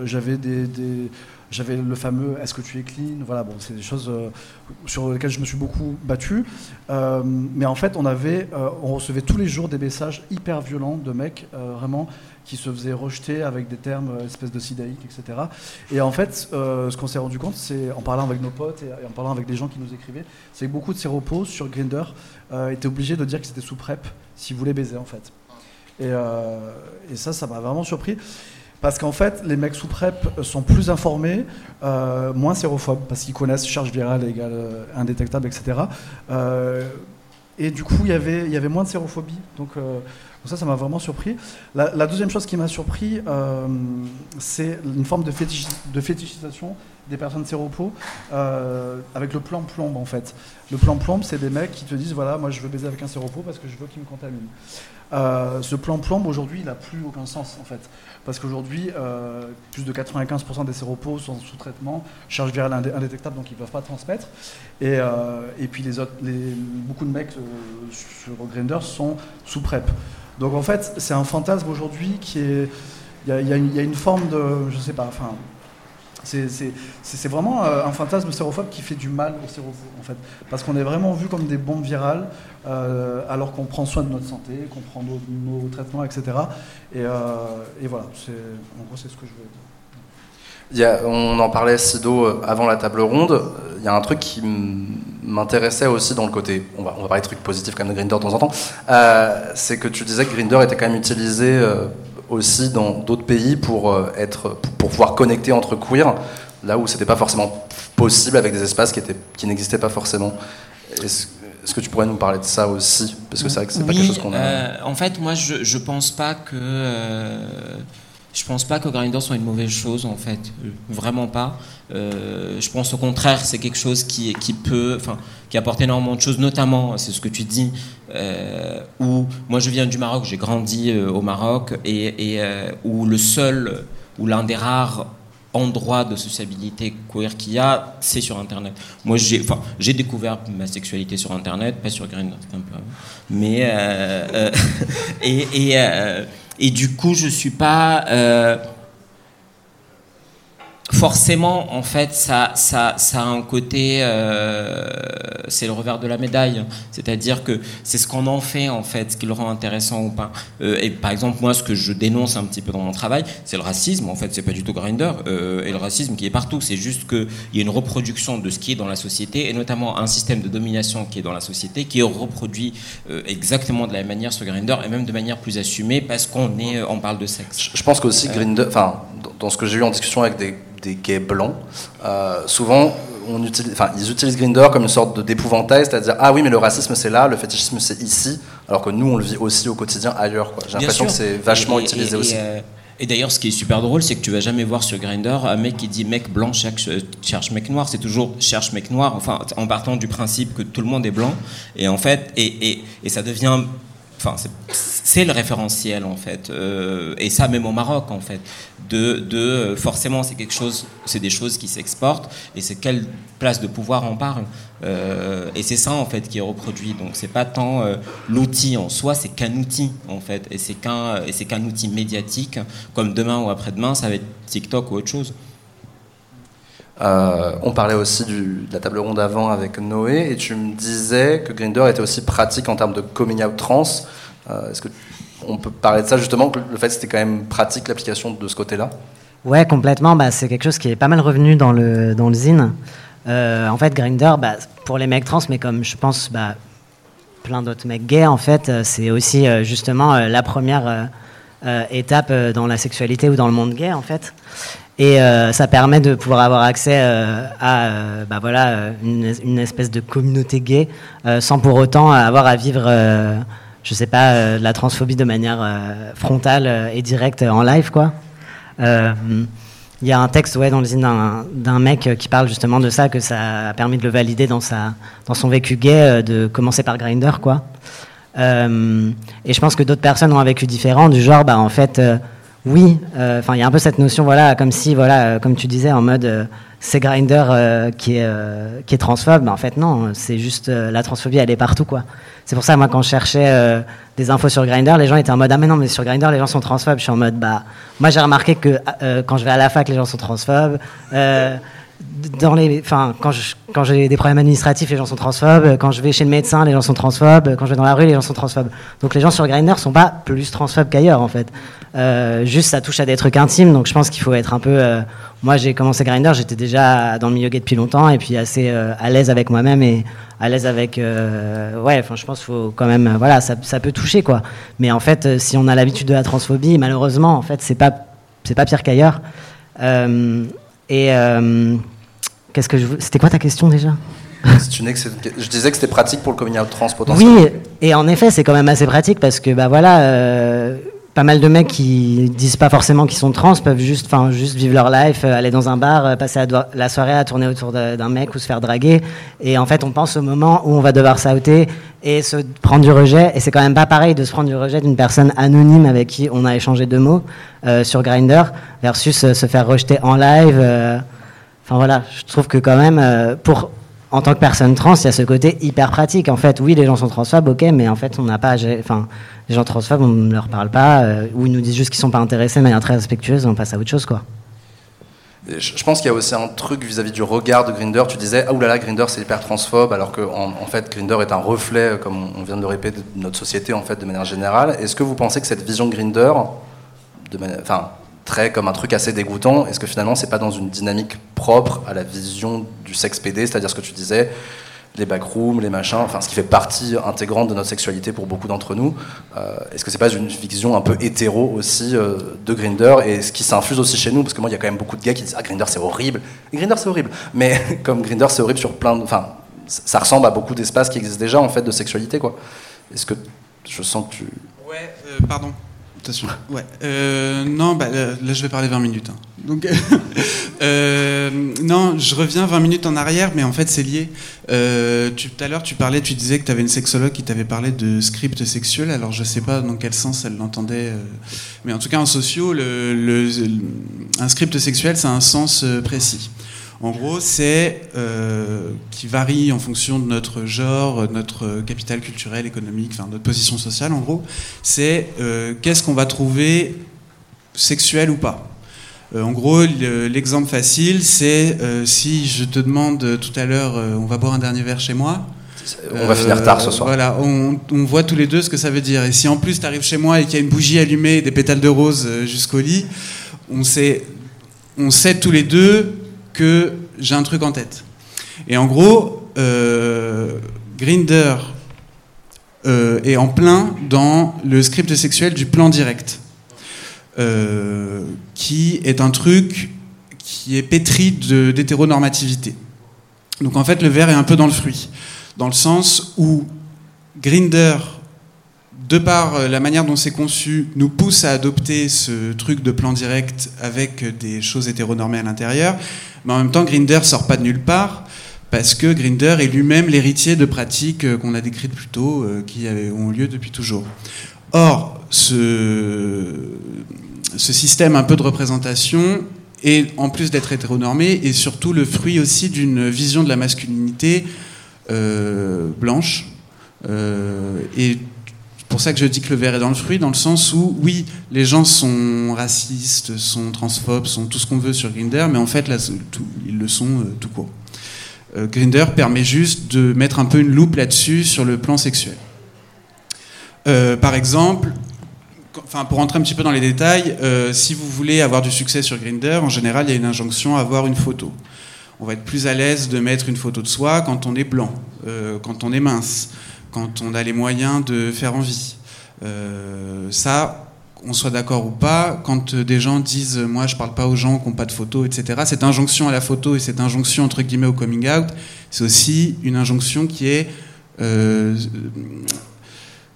j'avais des, des j'avais le fameux Est-ce que tu es clean? Voilà, bon, c'est des choses euh, sur lesquelles je me suis beaucoup battu. Euh, mais en fait, on, avait, euh, on recevait tous les jours des messages hyper violents de mecs, vraiment, qui se faisaient rejeter avec des termes espèces de sidaïque, etc. Et en fait, ce qu'on s'est rendu compte, c'est en parlant avec nos potes et, en parlant avec des gens qui nous écrivaient, c'est que beaucoup de ces repos sur Grinder étaient obligés de dire qu'ils étaient sous PrEP s'ils voulaient baiser, en fait. Et ça, ça m'a vraiment surpris. Parce qu'en fait, les mecs sous PrEP sont plus informés, euh, moins sérophobes, parce qu'ils connaissent charge virale égale euh, indétectable, etc. Euh, et du coup, il y avait moins de sérophobie. Donc, ça, ça m'a vraiment surpris. La, deuxième chose qui m'a surpris, c'est une forme de, de, fétichisation des personnes séropos avec le plan plombe, en fait. Le plan plombe, c'est des mecs qui te disent, voilà, moi je veux baiser avec un séropo parce que je veux qu'il me contamine. Ce plan plombe, aujourd'hui, il n'a plus aucun sens, en fait parce qu'aujourd'hui, euh, plus de 95% des séropos sont sous traitement, charge virale indétectable, donc ils ne peuvent pas transmettre. Et, euh, puis beaucoup de mecs euh, sur Grindr sont sous PrEP. Donc en fait, c'est un fantasme aujourd'hui qui est. Il y, a une forme de. Je sais pas, enfin. C'est vraiment euh, un fantasme sérophobe qui fait du mal aux sérophobes, en fait. Parce qu'on est vraiment vu comme des bombes virales, euh, alors qu'on prend soin de notre santé, qu'on prend nos, traitements, etc. Euh, et, voilà, en gros, c'est ce que je veux dire. On en parlait, Sido, avant la table ronde. Il y a un truc qui m'intéressait aussi dans le côté, on va, parler de trucs positifs quand même de Grinder de temps en temps, euh, c'est que tu disais que Grinder était quand même utilisé euh, aussi dans d'autres pays pour, euh, être, pour, pouvoir connecter entre queer, là où c'était pas forcément possible avec des espaces qui n'existaient pas forcément. Est-ce est-ce que tu pourrais nous parler de ça aussi? Parce que c'est vrai que c'est pas Oui, quelque chose qu'on a. euh, en fait, moi, je, je pense pas que. euh, je pense pas que Grindr soit une mauvaise chose, en fait. Vraiment pas. Euh, je pense au contraire, c'est quelque chose qui, qui peut. Enfin, qui apporte énormément de choses, notamment, c'est ce que tu dis, euh, où. Moi, je viens du Maroc, j'ai grandi au Maroc, et, et, où le seul. ou l'un des rares endroits de sociabilité queer qu'il y a, c'est sur Internet. Moi, j'ai, enfin, j'ai découvert ma sexualité sur Internet, pas sur Grindr, c'est un. Mais euh, euh, et et, euh, et du coup, je suis pas forcément, en fait, ça, ça, ça a un côté, euh, c'est le revers de la médaille. C'est-à-dire que c'est ce qu'on en fait, en fait, ce qui le rend intéressant ou pas. Euh, et par exemple, moi, ce que je dénonce un petit peu dans mon travail, c'est le racisme. En fait, c'est pas du tout Grinder. Euh, et le racisme qui est partout. C'est juste qu'il y a une reproduction de ce qui est dans la société, et notamment un système de domination qui est dans la société, qui est reproduit exactement de la même manière sur Grinder, et même de manière plus assumée, parce qu'on est, on parle de sexe. Je pense qu'aussi Grindr, enfin, dans ce que j'ai eu en discussion avec des, des gays blancs, euh, souvent, on utilise, enfin, ils utilisent Grindr comme une sorte d'épouvantail, c'est-à-dire ah oui, mais le racisme c'est là, le fétichisme c'est ici, alors que nous on le vit aussi au quotidien ailleurs. quoi. J'ai l'impression que c'est vachement Et- et- utilisé et, aussi. euh, et d'ailleurs, ce qui est super drôle, c'est que tu vas jamais voir sur Grindr un mec qui dit mec blanc cherche, euh, cherche mec noir. C'est toujours cherche mec noir. Enfin, en partant du principe que tout le monde est blanc. Et en fait, et, et, et ça devient. Enfin, c'est- le référentiel en fait. Euh, et ça, même au Maroc en fait. De, de forcément, c'est quelque chose. C'est des choses qui s'exportent. Et c'est quelle place de pouvoir on parle. Euh, et c'est ça en fait qui est reproduit. Donc c'est pas tant euh, l'outil en soi, c'est qu'un outil en fait, et c'est qu'un c'est qu'un outil médiatique. Comme demain ou après-demain, ça va être TikTok ou autre chose. Euh, on parlait aussi du- de la table ronde avant avec Noé, et tu me disais que Grindr était aussi pratique en termes de coming out trans. Euh, Est-ce que on peut parler de ça justement, le fait que c'était quand même pratique l'application de ce côté-là? Ouais, complètement. Bah, c'est quelque chose qui est pas mal revenu dans le, dans le zine. Euh, en fait, Grindr, bah, pour les mecs trans, mais comme je pense bah, plein d'autres mecs gays, en fait, c'est aussi justement la première étape dans la sexualité ou dans le monde gay, en fait. Et euh, ça permet de pouvoir avoir accès euh, à euh, bah, voilà, une, espèce de communauté gay sans pour autant avoir à vivre, je sais pas, la transphobie de manière frontale et directe en live, quoi. Il y a un texte ouais, dans le zine d'un- mec qui parle justement de ça, que ça a permis de le valider dans, sa, dans son vécu gay, de commencer par Grinder, quoi. Et je pense que d'autres personnes ont un vécu différent, du genre, bah, en fait, oui, euh, enfin, il y a un peu cette notion, voilà, comme si, voilà, euh, comme tu disais, en mode, euh, c'est Grinder qui, est, qui est transphobe, mais en fait, non, c'est juste, la transphobie, elle est partout, quoi. C'est pour ça, moi, quand je cherchais des infos sur Grinder, les gens étaient en mode, ah, mais non, mais sur Grinder, les gens sont transphobes. Je suis en mode, bah, moi, j'ai remarqué que quand je vais à la fac, les gens sont transphobes. Dans les, enfin, quand je- quand j'ai des problèmes administratifs, les gens sont transphobes. Quand je vais chez le médecin, les gens sont transphobes. Quand je vais dans la rue, les gens sont transphobes. Donc les gens sur Grindr sont pas plus transphobes qu'ailleurs, en fait. Euh, juste, ça touche à des trucs intimes, donc je pense qu'il faut être un peu. euh, moi, j'ai commencé Grindr, j'étais déjà dans le milieu gay depuis longtemps, et puis assez euh, à l'aise avec moi-même et à l'aise avec. ouais, enfin, je pense qu'il faut quand même. voilà, ça, ça peut toucher, quoi. Mais en fait, si on a l'habitude de la transphobie, malheureusement, en fait, c'est pas, c'est pas pire qu'ailleurs. Et euh, qu'est-ce que je C'était quoi ta question déjà? C'est une ex- Je disais que c'était pratique pour le coming out trans potentiellement. Oui, et en effet, c'est quand même assez pratique parce que bah voilà, euh, pas mal de mecs qui disent pas forcément qu'ils sont trans peuvent juste, enfin, juste vivre leur life, euh, aller dans un bar, euh, passer la, soirée à tourner autour d'un mec ou se faire draguer. Et en fait, on pense au moment où on va devoir sauter et se prendre du rejet. Et c'est quand même pas pareil de se prendre du rejet d'une personne anonyme avec qui on a échangé deux mots euh, sur Grinder versus se faire rejeter en live. Enfin voilà, je trouve que quand même, pour, en tant que personne trans, il y a ce côté hyper pratique. En fait, oui, les gens sont transphobes, ok, mais en fait, on n'a pas, enfin, les gens transphobes, on ne leur parle pas, euh, ou ils nous disent juste qu'ils sont pas intéressés de manière très respectueuse, on passe à autre chose, quoi. Je pense qu'il y a aussi un truc vis-à-vis du regard de Grinder. Tu disais, ah oulala, Grinder c'est hyper transphobe, alors que en, en fait Grinder est un reflet, euh, comme on vient de le répéter, de notre société en fait de manière générale. Est-ce que vous pensez que cette vision de Grinder, de enfin très comme un truc assez dégoûtant, est-ce que finalement c'est pas dans une dynamique propre à la vision du sexe PD, c'est-à-dire ce que tu disais, les backrooms, les machins, enfin ce qui fait partie intégrante de notre sexualité pour beaucoup d'entre nous. Euh, Est-ce que c'est pas une vision un peu hétéro aussi euh, de Grinder et ce qui s'infuse aussi chez nous? Parce que moi, il y a quand même beaucoup de gars qui disent Ah, Grinder c'est horrible. Grinder c'est horrible. Mais comme Grinder c'est horrible sur plein de. Enfin, ça ça ressemble à beaucoup d'espaces qui existent déjà en fait de sexualité quoi. Est-ce que je sens que tu. Ouais, euh, pardon. Ouais. Euh, non, bah, là, je vais parler 20 minutes. hein. Donc, euh, non, je reviens 20 minutes en arrière, mais en fait, c'est lié. Euh, tout à l'heure, tu parlais, tu disais que tu avais une sexologue qui t'avait parlé de script sexuel. Alors, je sais pas dans quel sens elle l'entendait, euh, mais en tout cas, en sociaux, le, un script sexuel, ça a un sens euh, précis. En gros, c'est euh, qui varie en fonction de notre genre, notre capital culturel, économique, enfin notre position sociale. En gros, c'est euh, qu'est-ce qu'on va trouver sexuel ou pas. Euh, en gros, le- l'exemple facile, c'est si je te demande tout à l'heure, on va boire un dernier verre chez moi. On va finir tard ce soir. Voilà, on, on voit tous les deux ce que ça veut dire. Et si en plus tu arrives chez moi et qu'il y a une bougie allumée et des pétales de rose jusqu'au lit, on sait, on sait tous les deux que j'ai un truc en tête. Et en gros, euh, Grinder euh, est en plein dans le script sexuel du plan direct, euh, qui est un truc qui est pétri d'hétéronormativité. Donc en fait, le verre est un peu dans le fruit, dans le sens où Grinder, de par euh, la manière dont c'est conçu, nous pousse à adopter ce truc de plan direct avec des choses hétéronormées à l'intérieur, mais en même temps, Grinder sort pas de nulle part. Parce que Grinder est lui-même l'héritier de pratiques euh, qu'on a décrites plus tôt, euh, qui ont lieu depuis toujours. Or, ce, système un peu de représentation est, en plus d'être hétéronormé, est surtout le fruit aussi d'une vision de la masculinité euh, blanche. Euh, et pour ça que je dis que le verre est dans le fruit, dans le sens où, oui, les gens sont racistes, sont transphobes, sont tout ce qu'on veut sur Grinder, mais en fait, ils le sont euh, tout court. Euh, Grinder permet juste de mettre un peu une loupe là-dessus sur le plan sexuel. Euh, par exemple, enfin, pour rentrer un petit peu dans les détails, si vous voulez avoir du succès sur Grinder, en général, il y a une injonction à avoir une photo. On va être plus à l'aise de mettre une photo de soi quand on est blanc, quand on est mince, quand on a les moyens de faire envie. Euh, ça, on soit d'accord ou pas, quand euh, des gens disent euh, moi je parle pas aux gens qui n'ont pas de photo, etc. Cette injonction à la photo et cette injonction entre guillemets au coming out, c'est aussi une injonction qui est euh,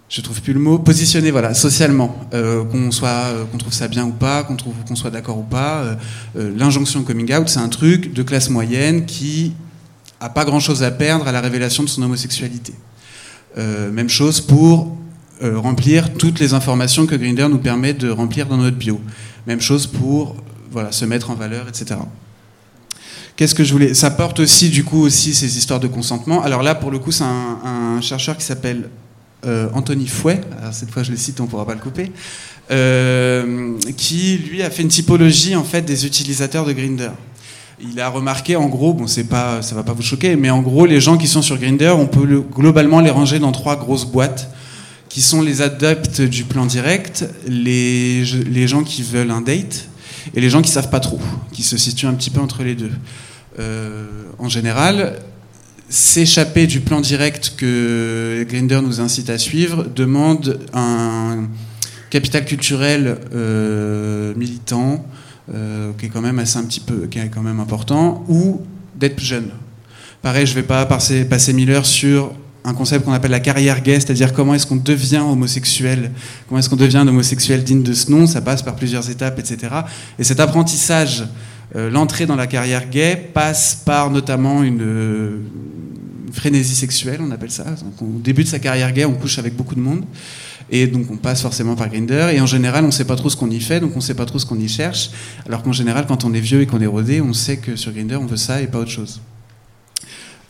je trouve plus le mot, positionné voilà, socialement, qu'on soit, qu'on trouve ça bien ou pas, qu'on trouve qu'on soit d'accord ou pas. L'injonction coming out, c'est un truc de classe moyenne qui a pas grand chose à perdre à la révélation de son homosexualité. Euh, même chose pour euh, remplir toutes les informations que Grinder nous permet de remplir dans notre bio. Même chose pour voilà, se mettre en valeur, etc. Qu'est-ce que je voulais Ça porte aussi du coup aussi ces histoires de consentement. Alors là, pour le coup, c'est un, chercheur qui s'appelle euh, Anthony Fouet. Cette fois, je le cite, on pourra pas le couper. qui lui a fait une typologie en fait des utilisateurs de Grinder. Il a remarqué en gros, bon c'est pas, ça va pas vous choquer, mais en gros les gens qui sont sur Grinder, on peut le- globalement les ranger dans trois grosses boîtes, qui sont les adeptes du plan direct, les, les gens qui veulent un date et les gens qui savent pas trop, qui se situent un petit peu entre les deux. Euh, en général, s'échapper du plan direct que Grinder nous incite à suivre demande un capital culturel euh, militant euh, qui est quand même assez un petit peu, qui est quand même important, ou d'être jeune. Pareil, je vais pas passer, passer mille heures sur un concept qu'on appelle la carrière gay, c'est-à-dire comment est-ce qu'on devient homosexuel, comment est-ce qu'on devient homosexuel digne de ce nom, ça passe par plusieurs étapes, etc. Et cet apprentissage, euh, l'entrée dans la carrière gay passe par notamment une, une frénésie sexuelle, on appelle ça. Donc, au début de sa carrière gay, on couche avec beaucoup de monde. Et donc on passe forcément par Grinder. Et en général, on ne sait pas trop ce qu'on y fait, donc on ne sait pas trop ce qu'on y cherche. Alors qu'en général, quand on est vieux et qu'on est rodé, on sait que sur Grinder, on veut ça et pas autre chose.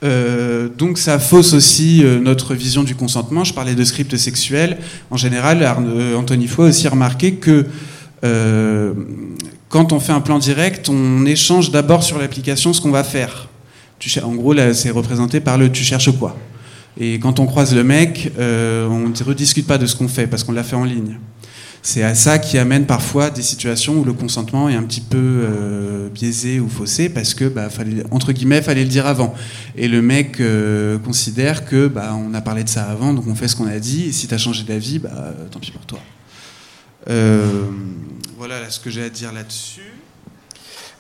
Euh, donc ça fausse aussi euh, notre vision du consentement. Je parlais de script sexuel. En général, euh, Anthony Faux a aussi remarqué que quand on fait un plan direct, on échange d'abord sur l'application ce qu'on va faire. En gros, là, c'est représenté par le tu cherches quoi. Et quand on croise le mec, euh, on ne rediscute pas de ce qu'on fait parce qu'on l'a fait en ligne. C'est à ça qui amène parfois des situations où le consentement est un petit peu euh, biaisé ou faussé parce que, bah, fallait, entre guillemets, fallait le dire avant. Et le mec euh, considère que bah, on a parlé de ça avant, donc on fait ce qu'on a dit. Et si tu as changé d'avis, bah, tant pis pour toi. Voilà ce que j'ai à dire là-dessus.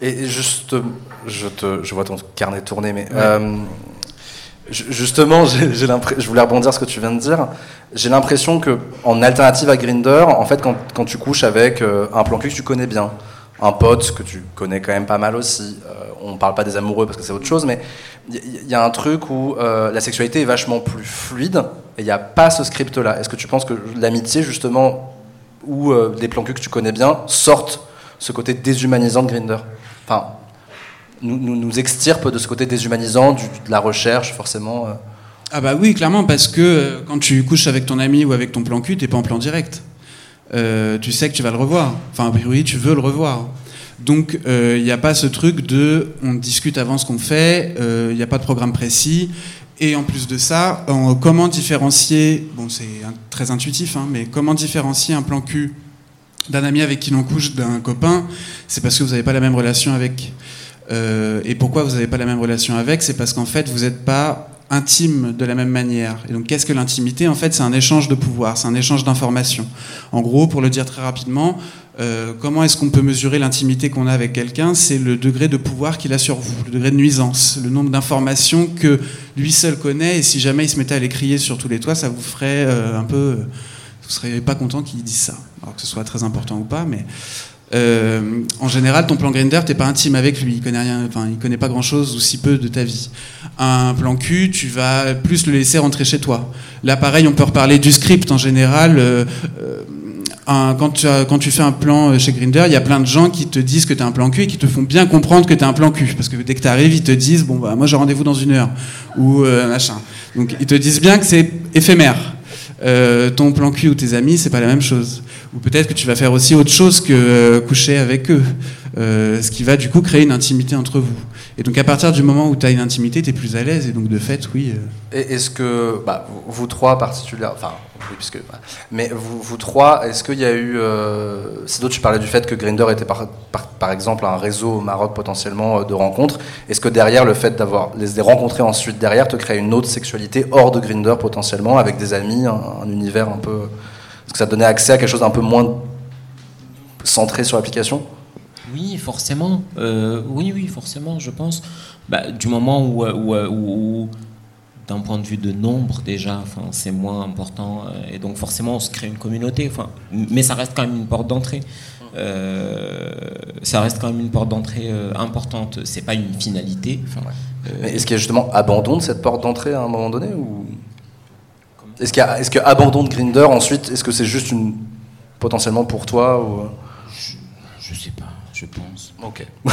Et juste, je, te, je vois ton carnet tourner, mais justement, je voulais rebondir sur ce que tu viens de dire. J'ai l'impression que en alternative à Grinder, en fait, quand, tu couches avec euh, un plan cul que tu connais bien, un pote que tu connais quand même pas mal aussi, euh, on parle pas des amoureux parce que c'est autre chose, mais il y, a un truc où la sexualité est vachement plus fluide et il n'y a pas ce script-là. Est-ce que tu penses que l'amitié, justement, ou des plans cul que tu connais bien, sortent ce côté déshumanisant de Grinder enfin, nous, nous, extirpe de ce côté déshumanisant de la recherche, forcément. Euh. Ah bah oui, clairement, parce que euh, quand tu couches avec ton ami ou avec ton plan cul, t'es pas en plan direct. Euh, tu sais que tu vas le revoir. Enfin, a priori, tu veux le revoir. Donc, il n'y a pas ce truc de on discute avant ce qu'on fait, il n'y a pas de programme précis. Et en plus de ça, comment différencier, bon, c'est très intuitif, hein, mais comment différencier un plan cul d'un ami avec qui l'on couche, d'un copain, c'est parce que vous n'avez pas la même relation avec. Euh, et pourquoi vous n'avez pas la même relation avec? C'est parce qu'en fait, vous n'êtes pas intime de la même manière. Et donc, qu'est-ce que l'intimité? En fait, c'est un échange de pouvoir, c'est un échange d'informations. En gros, pour le dire très rapidement, euh, comment est-ce qu'on peut mesurer l'intimité qu'on a avec quelqu'un? C'est le degré de pouvoir qu'il a sur vous, le degré de nuisance, le nombre d'informations que lui seul connaît. Et si jamais il se mettait à les crier sur tous les toits, ça vous ferait euh, un peu vous serez pas content qu'il dise ça, alors que ce soit très important ou pas, mais euh, en général, ton plan Grinder, t'es pas intime avec lui, il connaît rien, enfin, il connaît pas grand chose ou si peu de ta vie. Un plan cul, tu vas plus le laisser rentrer chez toi. Là, pareil, on peut reparler du script en général. Euh, euh, quand, tu fais un plan chez Grinder, il y a plein de gens qui te disent que tu as un plan cul et qui te font bien comprendre que tu as un plan cul. Parce que dès que tu arrives, ils te disent Bon, bah, moi j'ai rendez-vous dans une heure. Ou machin. Donc ils te disent bien que c'est éphémère. Euh, ton plan cul ou tes amis, c'est pas la même chose. Ou peut-être que tu vas faire aussi autre chose que euh, coucher avec eux, euh, ce qui va du coup créer une intimité entre vous. Et donc à partir du moment où tu as une intimité, tu es plus à l'aise, et donc de fait, oui. Est-ce que, bah, vous trois particulièrement, enfin, puisque, bah, mais vous, trois, est-ce qu'il y a eu, c'est d'autres, tu parlais du fait que Grinder était par, par, exemple un réseau au Maroc potentiellement de rencontres, est-ce que derrière le fait d'avoir les rencontrer ensuite derrière te crée une autre sexualité hors de Grinder potentiellement, avec des amis, un univers un peu est-ce que ça donnait accès à quelque chose d'un peu moins centré sur l'application Oui, forcément. Euh, oui, oui, forcément, je pense. Bah, du moment où, où, d'un point de vue de nombre déjà, enfin, c'est moins important. Euh, et donc forcément, on se crée une communauté. Enfin, mais ça reste quand même une porte d'entrée. Euh, ça reste quand même une porte d'entrée importante. C'est pas une finalité. est-ce qu'il y a justement abandon de cette porte d'entrée à un moment donné ou est-ce qu'il est-ce que abandon de Grinder ensuite, est-ce que c'est juste une potentiellement pour toi ou... je, sais pas, je pense. Ok.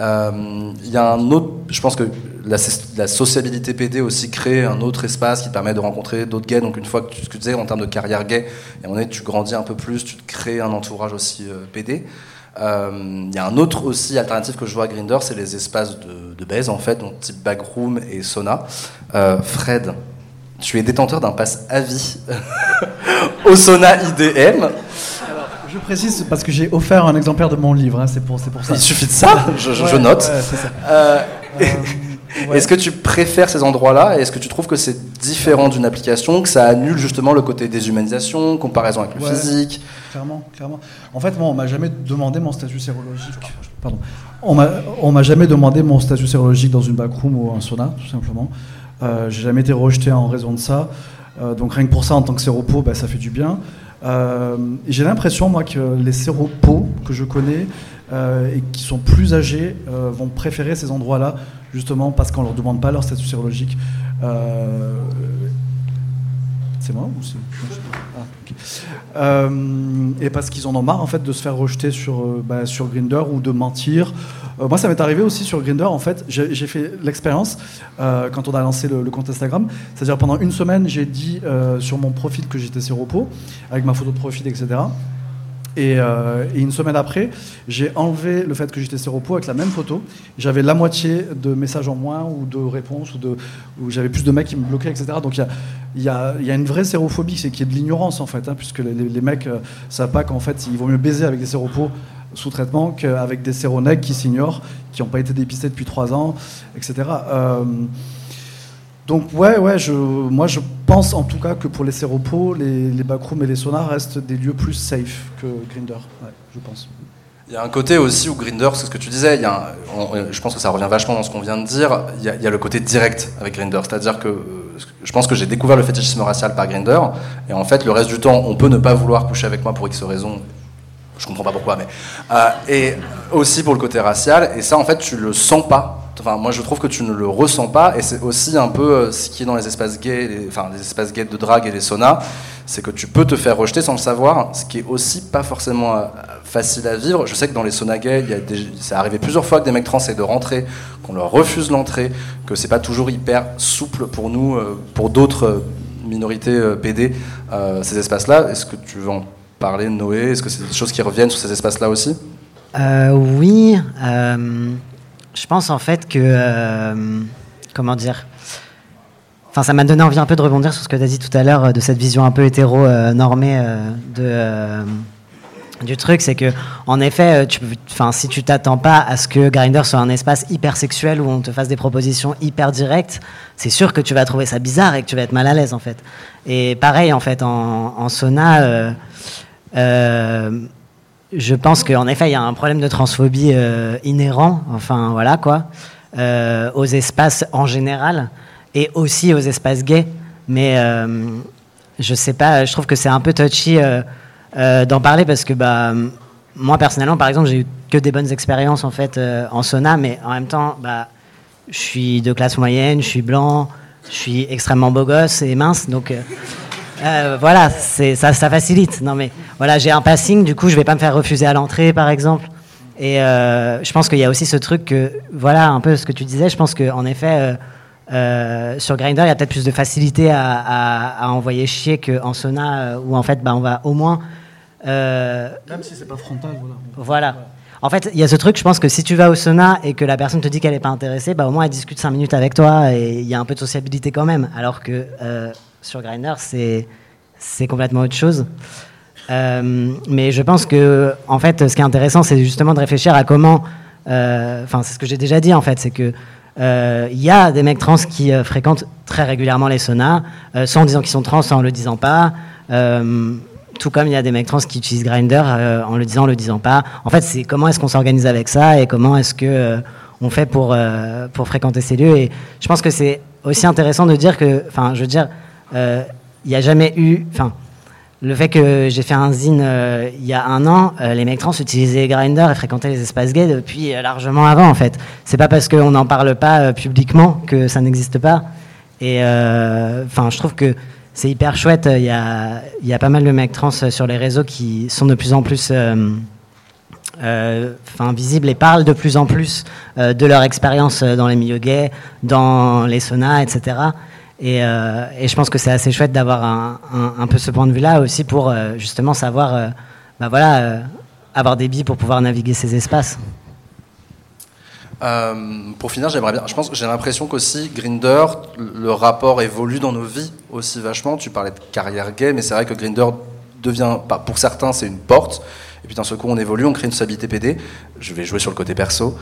Euh, il y a un autre, je pense que la, la, sociabilité PD aussi crée un autre espace qui permet de rencontrer d'autres gays. Donc une fois que tu, ce que tu disais en termes de carrière gay, un moment donné, tu grandis un peu plus, tu te crées un entourage aussi euh, PD. Euh, il y a un autre aussi alternative que je vois à Grinder, c'est les espaces de, de baise en fait, donc type backroom et sauna. Fred, tu es détenteur d'un pass à vie au Sona IDM. je précise parce que j'ai offert un exemplaire de mon livre, hein, c'est pour, pour ça. Il suffit de ça, je, note. Euh, euh, est-ce que tu préfères ces endroits-là Est-ce que tu trouves que c'est différent d'une application, que ça annule justement le côté déshumanisation, comparaison avec le physique? Clairement, clairement. En fait, moi, on m'a jamais demandé mon statut sérologique. Pardon. On m'a jamais demandé mon statut sérologique dans une backroom ou un sauna, tout simplement. Euh, j'ai jamais été rejeté en raison de ça. Euh, donc rien que pour ça, en tant que séropo, bah, ça fait du bien. Euh, j'ai l'impression, moi, que les séropos que je connais et qui sont plus âgés vont préférer ces endroits-là, justement parce qu'on leur demande pas leur statut sérologique. c'est moi ou c'est ah, et parce qu'ils en ont marre en fait de se faire rejeter sur, bah, sur Grinder ou de mentir euh, moi, ça m'est arrivé aussi sur Grinder. En fait, j'ai fait l'expérience euh, quand on a lancé le, compte Instagram. C'est-à-dire pendant une semaine, j'ai dit euh, sur mon profil que j'étais séropo, avec ma photo de profil, etc. Et, une semaine après, j'ai enlevé le fait que j'étais séropo avec la même photo. J'avais la moitié de messages en moins ou de réponses ou de, j'avais plus de mecs qui me bloquaient, etc. Donc il y a, y, a, y a une vraie sérophobie, c'est qui est de l'ignorance en fait, hein, puisque les, mecs euh, savent pas qu'en fait il vaut mieux baiser avec des séropos sous traitement qu'avec des séronègues qui s'ignorent, qui n'ont pas été dépistés depuis trois ans, etc. Euh, donc ouais, ouais, moi je pense en tout cas que pour les séropos, les, les backrooms et les saunas restent des lieux plus safe que Grinder, je pense. Il y a un côté aussi où Grinder, c'est ce que tu disais, je pense que ça revient vachement dans ce qu'on vient de dire, il y, a, le côté direct avec Grinder, c'est-à-dire que je pense que j'ai découvert le fétichisme racial par Grinder, et en fait le reste du temps on peut ne pas vouloir coucher avec moi pour X raisons, je comprends pas pourquoi, mais... euh, et aussi pour le côté racial, et ça en fait tu le sens pas, enfin moi je trouve que tu ne le ressens pas, et c'est aussi un peu euh, ce qui est dans les espaces gays, enfin les espaces gays de drague et les saunas, c'est que tu peux te faire rejeter sans le savoir, ce qui est aussi pas forcément euh, facile à vivre. Je sais que dans les saunas gays, il y a des, c'est arrivé plusieurs fois que des mecs trans essaient de rentrer, qu'on leur refuse l'entrée, que c'est pas toujours hyper souple pour nous, euh, pour d'autres minorités PD, ces espaces-là. Est-ce que tu veux en parler, Noé Est-ce que c'est des choses qui reviennent sur ces espaces-là aussi Euh, oui, euh, je pense en fait que. euh, comment dire Enfin, ça m'a donné envie un peu de rebondir sur ce que tu as dit tout à l'heure, de cette vision un peu hétéro-normée de. du truc, c'est que en effet, si tu t'attends pas à ce que Grindr soit un espace hyper sexuel où on te fasse des propositions hyper directes, c'est sûr que tu vas trouver ça bizarre et que tu vas être mal à l'aise en fait. Et pareil en fait en, sauna, je pense qu'en effet, il y a un problème de transphobie euh, inhérent, enfin voilà quoi, euh, aux espaces en général et aussi aux espaces gays. Mais euh, je sais pas, je trouve que c'est un peu touchy euh, euh, d'en parler parce que bah, moi personnellement, par exemple, j'ai eu que des bonnes expériences en fait euh, en sauna, mais en même temps, bah, je suis de classe moyenne, je suis blanc, je suis extrêmement beau gosse et mince, donc. euh, euh, voilà, c'est ça, ça facilite. Non mais voilà, j'ai un passing, du coup, je vais pas me faire refuser à l'entrée, par exemple. Et euh, je pense qu'il y a aussi ce truc que, voilà, un peu ce que tu disais. Je pense que en effet, euh, sur Grindr, il y a peut-être plus de facilité à, à- à envoyer chier qu'en sauna, euh, où en fait, bah, on va au moins. Même si c'est pas frontal, voilà. voilà. En fait, il y a ce truc, je pense que si tu vas au sauna et que la personne te dit qu'elle n'est pas intéressée, bah, au moins elle discute 5 minutes avec toi et il y a un peu de sociabilité quand même. Alors que euh, sur Grindr, c'est, complètement autre chose. Euh, mais je pense que, en fait, ce qui est intéressant, c'est justement de réfléchir à comment. euh, Enfin, c'est ce que j'ai déjà dit, en fait, c'est que. euh, Il y a des mecs trans qui fréquentent très régulièrement les saunas, soit en disant qu'ils sont trans, soit en le disant pas. Tout comme il y a des mecs trans qui utilisent Grindr euh, en le disant, en le disant pas. En fait, c'est comment est-ce qu'on s'organise avec ça et comment est-ce que on fait pour pour fréquenter ces lieux. Et je pense que c'est aussi intéressant de dire que, enfin, je veux dire, il n'y a jamais eu, enfin, le fait que j'ai fait un zine euh, il y a un an, euh, les mecs trans utilisaient Grindr et fréquentaient les espaces gays depuis euh, largement avant, en fait. C'est pas parce qu'on n'en parle pas euh, publiquement que ça n'existe pas. Et euh, enfin, je trouve que c'est hyper chouette. Il y a, y a pas mal de mecs trans euh, sur les réseaux qui sont de plus en plus euh, euh, enfin, visibles et parlent de plus en plus euh, de leur expérience euh, dans les milieux gays, dans les saunas, etc. Et, euh, et je pense que c'est assez chouette d'avoir un, un- peu ce point de vue-là aussi pour euh, justement savoir, euh, bah voilà, avoir des billes pour pouvoir naviguer ces espaces. Pour finir, j'aimerais bien. Je pense que j'ai l'impression qu'aussi Grinder, le rapport évolue dans nos vies aussi vachement. Tu parlais de carrière gay, mais c'est vrai que Grinder devient, pas pour certains, c'est une porte. Et puis d'un seul coup, on évolue, on crée une stabilité PD. Je vais jouer sur le côté perso.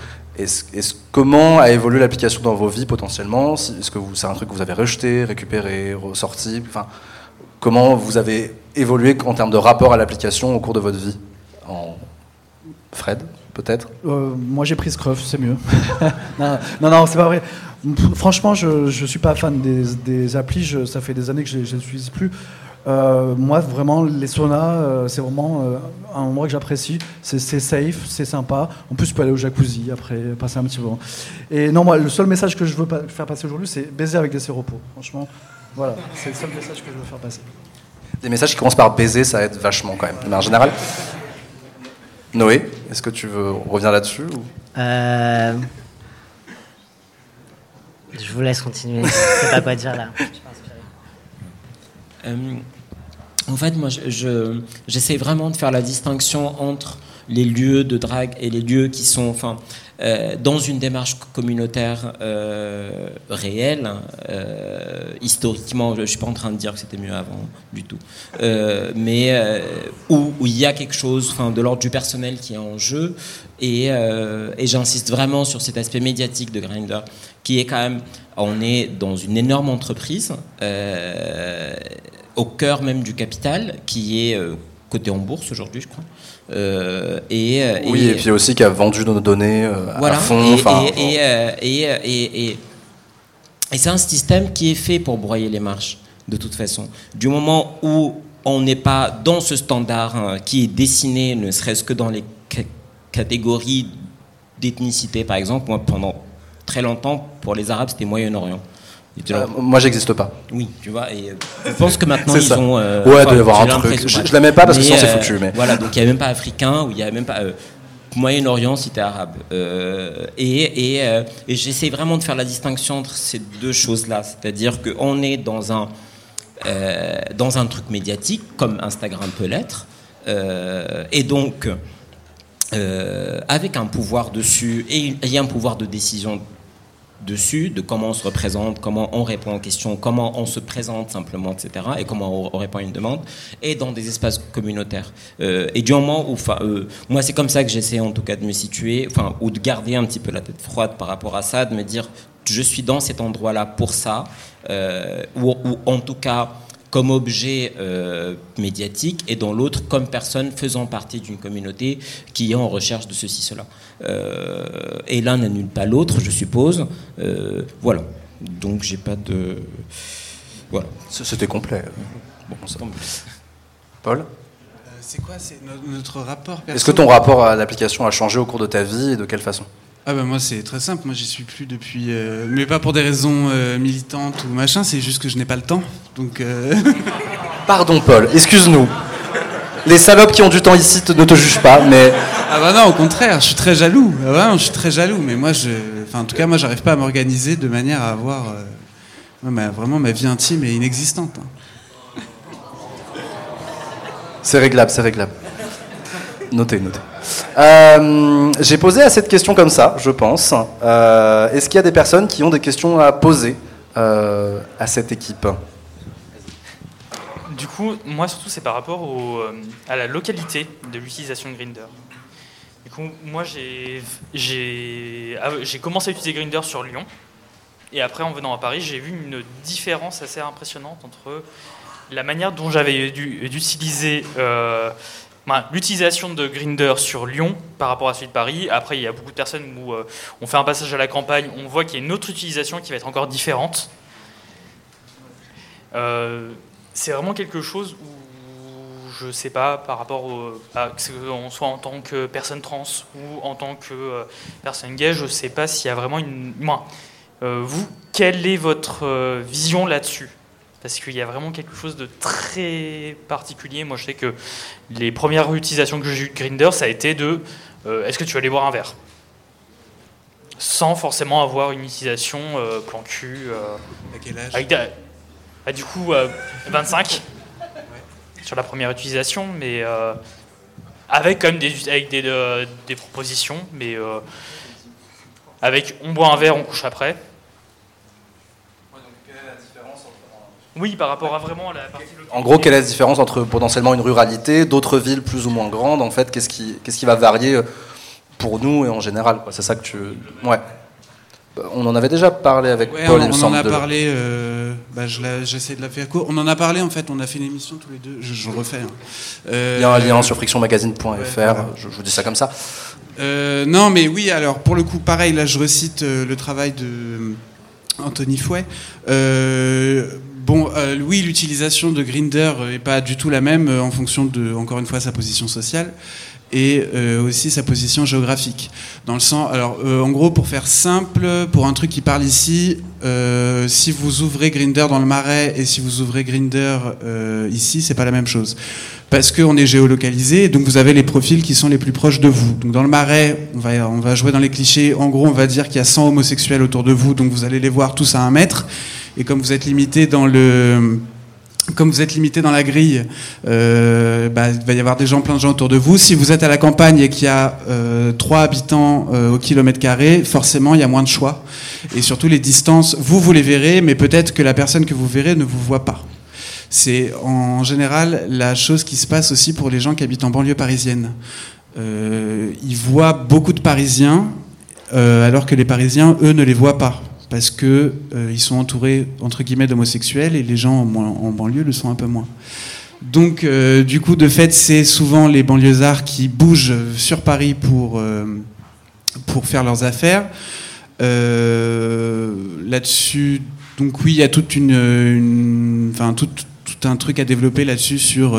Comment a évolué l'application dans vos vies potentiellement? Est-ce que c'est un truc que vous avez rejeté, récupéré, ressorti? Enfin, comment vous avez évolué en termes de rapport à l'application au cours de votre vie? Fred, peut-être? Euh, moi j'ai pris Scruff, c'est mieux. non, non, c'est pas vrai. Franchement, je, je suis pas fan des, des applis, ça fait des années que je ne les utilise plus. Euh, moi, vraiment, les saunas, euh, c'est vraiment euh, un endroit que j'apprécie. C'est safe, c'est sympa. En plus, tu peux aller au jacuzzi après, passer un petit moment. Et non, moi, le seul message que je veux faire passer aujourd'hui, c'est baiser avec des séropos. Franchement, voilà, c'est le seul message que je veux faire passer. Des messages qui commencent par baiser, ça aide vachement quand même, de manière générale. Noé, est-ce que tu veux revenir là-dessus ou... Euh, Je vous laisse continuer. Je sais pas quoi dire là. Euh, En fait, moi, j'essaie vraiment de faire la distinction entre les lieux de drague et les lieux qui sont, enfin, euh, dans une démarche communautaire euh, réelle. Euh, historiquement, je ne suis pas en train de dire que c'était mieux avant du tout, mais où, il y a quelque chose, enfin, de l'ordre du personnel qui est en jeu, et, et j'insiste vraiment sur cet aspect médiatique de Grindr, qui est quand même, on est dans une énorme entreprise au cœur même du capital, qui est côté en bourse aujourd'hui, je crois. Euh, et, euh, oui, et, puis aussi qui a vendu nos données euh, à fond. Et, et, et, c'est un système qui est fait pour broyer les marches, de toute façon. Du moment où on n'est pas dans ce standard hein, qui est dessiné, ne serait-ce que dans les catégories d'ethnicité, par exemple, moi, pendant très longtemps, pour les Arabes, c'était Moyen-Orient. Euh, moi, j'existe pas. Oui, tu vois, et euh, je pense que maintenant ils ont. Euh, ouais, y avoir un truc. Je, je l'aimais pas parce que sinon c'est foutu. Mais... Voilà, donc il n'y avait même pas africain, ou il n'y avait même pas. Moyen-Orient, si tu es arabe. et, et, et j'essaie vraiment de faire la distinction entre ces deux choses-là. C'est-à-dire qu'on est dans un, dans un truc médiatique, comme Instagram peut l'être. et donc, avec un pouvoir dessus et, et un pouvoir de décision dessus, de comment on se représente, comment on répond aux questions, comment on se présente simplement, etc., et comment on, répond à une demande, et dans des espaces communautaires. Euh, et du moment où, euh, moi c'est comme ça que j'essaie en tout cas de me situer, ou de garder un petit peu la tête froide par rapport à ça, de me dire, je suis dans cet endroit-là pour ça, euh, ou, en tout cas comme objet euh, médiatique et dans l'autre comme personne faisant partie d'une communauté qui est en recherche de ceci, cela. Euh, et l'un n'annule pas l'autre, je suppose. Euh, voilà. Donc j'ai pas de. Voilà. C'était complet. Bon, Paul? C'est quoi notre rapport Est-ce que ton rapport à l'application a changé au cours de ta vie et de quelle façon? Ah ben moi c'est très simple, moi j'y suis plus depuis, euh, mais pas pour des raisons euh, militantes ou machin, c'est juste que je n'ai pas le temps. Donc. Euh, Pardon Paul, excuse-nous. Les salopes qui ont du temps ici ne te jugent pas, mais. Ah bah non, au contraire, je suis très jaloux. Ah je suis très jaloux, mais moi je, enfin en tout cas moi j'arrive pas à m'organiser de manière à avoir, vraiment ma vie intime est inexistante. Hein. C'est réglable, c'est réglable. Notez, notez. Euh, j'ai posé à cette question comme ça, je pense. Euh, est-ce qu'il y a des personnes qui ont des questions à poser euh, à cette équipe? Du coup, moi surtout, c'est par rapport à la localité de l'utilisation de Grinder. Du coup, moi, j'ai commencé à utiliser Grinder sur Lyon. Et après, en venant à Paris, j'ai vu une différence assez impressionnante entre la manière dont j'avais d'utiliser l'utilisation de Grinder sur Lyon par rapport à celui de Paris. Après, il y a beaucoup de personnes où euh, on fait un passage à la campagne, on voit qu'il y a une autre utilisation qui va être encore différente. Euh, c'est vraiment quelque chose où je ne sais pas par rapport à qu'on soit en tant que personne trans ou en tant que euh, personne gay, je ne sais pas s'il y a vraiment une. Vous, quelle est votre vision là-dessus? Parce qu'il y a vraiment quelque chose de très particulier. Moi, je sais que les premières utilisations que j'ai eues de Grinder, ça a été de euh, est-ce que tu vas aller boire un verre? Sans forcément avoir une utilisation euh, plan cul. Euh, à quel âge? avec, bah, Du coup, 25 sur la première utilisation, mais avec quand même des, avec des, des propositions, mais avec on boit un verre, on couche après. Oui, par rapport à vraiment la partie En gros, quelle est la différence entre potentiellement une ruralité, d'autres villes plus ou moins grandes En fait, qu'est-ce qui, qu'est-ce qui va varier euh, pour nous et en général C'est ça que tu. Ouais. Bah, on en avait déjà parlé avec Paul, on, il On en a parlé, euh, bah, j'essaie de la faire court. On en a parlé en fait, on a fait une émission tous les deux, je, refais. Hein. il y a un lien sur frictionmagazine.fr, je, je, vous dis ça comme ça. Euh, non, mais oui, alors pour le coup, pareil, là je recite le travail de Anthony Fouet. Bon, euh, oui, l'utilisation de Grinder n'est pas du tout la même euh, en fonction de, encore une fois, sa position sociale et euh, aussi sa position géographique. Dans le sens, alors, en gros, pour faire simple, pour un truc qui parle ici, si vous ouvrez Grinder dans le Marais et si vous ouvrez Grinder ici, c'est pas la même chose, parce qu'on est géolocalisé, donc vous avez les profils qui sont les plus proches de vous. Donc dans le Marais, on va, on va jouer dans les clichés. En gros, on va dire qu'il y a 100 homosexuels autour de vous, donc vous allez les voir tous à un mètre. Et comme vous êtes limité dans le comme vous êtes limité dans la grille, euh, bah, il va y avoir des gens, plein de gens autour de vous. Si vous êtes à la campagne et qu'il y a euh, 3 habitants euh, au kilomètre carré, forcément, il y a moins de choix. Et surtout, les distances, vous, vous les verrez, mais peut-être que la personne que vous verrez ne vous voit pas. C'est en général la chose qui se passe aussi pour les gens qui habitent en banlieue parisienne. Euh, ils voient beaucoup de Parisiens, alors que les Parisiens, eux, ne les voient pas parce que euh, sont entourés entre guillemets d'homosexuels et les gens en, banlieue le sont un peu moins. Donc, euh, du coup, de fait, c'est souvent les banlieusards qui bougent sur Paris pour euh, pour faire leurs affaires. Là-dessus, donc oui, il y a toute une, enfin tout, tout, un truc à développer là-dessus sur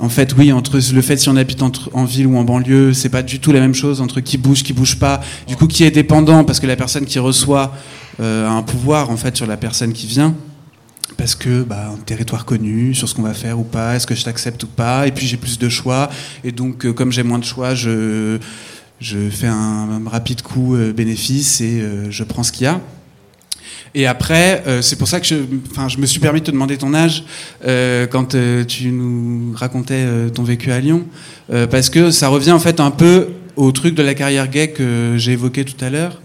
en fait, oui, entre le fait si on habite entre, en ville ou en banlieue, c'est pas du tout la même chose entre qui bouge, qui bouge pas. Du coup, qui est dépendant parce que la personne qui reçoit euh, a un pouvoir en fait sur la personne qui vient. Parce que bah, un territoire connu sur ce qu'on va faire ou pas, est-ce que je t'accepte ou pas, et puis j'ai plus de choix, et donc euh, comme j'ai moins de choix, je, je fais un, rapide coup euh, bénéfice et je prends ce qu'il y a. Et après, euh, c'est pour ça que je, je me suis permis de te demander ton âge euh, quand euh, tu nous racontais euh, ton vécu à Lyon, euh, parce que ça revient en fait un peu au truc de la carrière gay que j'ai évoqué tout à l'heure.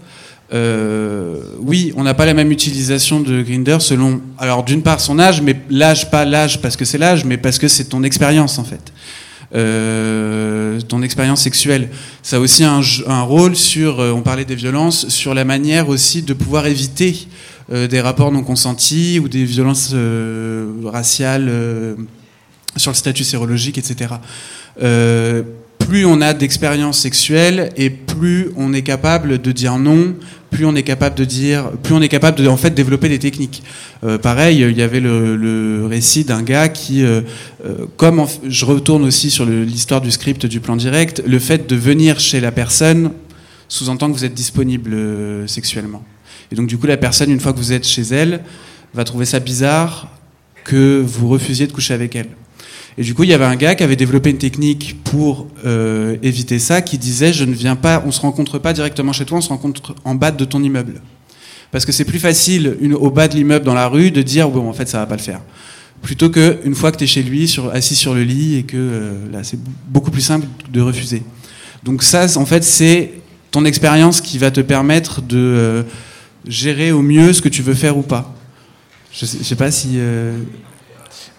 Euh, oui, on n'a pas la même utilisation de Grinder selon, alors d'une part son âge, mais l'âge pas l'âge parce que c'est l'âge, mais parce que c'est ton expérience en fait. Euh, ton expérience sexuelle. Ça a aussi un, rôle sur, euh, on parlait des violences, sur la manière aussi de pouvoir éviter euh, des rapports non consentis ou des violences raciales sur le statut sérologique, etc. Plus on a d'expérience sexuelle et plus on est capable de dire non, plus on est capable de dire, plus on est capable de en fait développer des techniques. Euh, pareil, il y avait le, le récit d'un gars qui, euh, euh, comme je retourne aussi sur l'histoire du script du plan direct, le fait de venir chez la personne sous-entend que vous êtes disponible euh, sexuellement. Et donc du coup, la personne, une fois que vous êtes chez elle, va trouver ça bizarre que vous refusiez de coucher avec elle. Et du coup, il y avait un gars qui avait développé une technique pour euh, éviter ça, qui disait je ne viens pas, on se rencontre pas directement chez toi, on se rencontre en bas de ton immeuble. Parce que c'est plus facile au bas de l'immeuble dans la rue de dire bon en fait ça va pas le faire. Plutôt que une fois que tu es chez lui, assis sur le lit et que euh, là c'est beaucoup plus simple de refuser. Donc ça en fait c'est ton expérience qui va te permettre de euh, gérer au mieux ce que tu veux faire ou pas. Je sais, sais pas si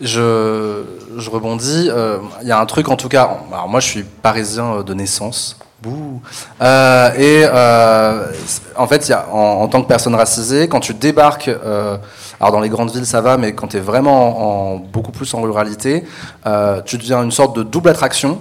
Je, rebondis. euh, Il y a un truc, en tout cas. Alors, moi, je suis parisien euh, de naissance. Bouh. Euh, et en fait, y a, en, tant que personne racisée, quand tu débarques, alors dans les grandes villes, ça va, mais quand tu es vraiment en, beaucoup plus en ruralité, tu deviens une sorte de double attraction.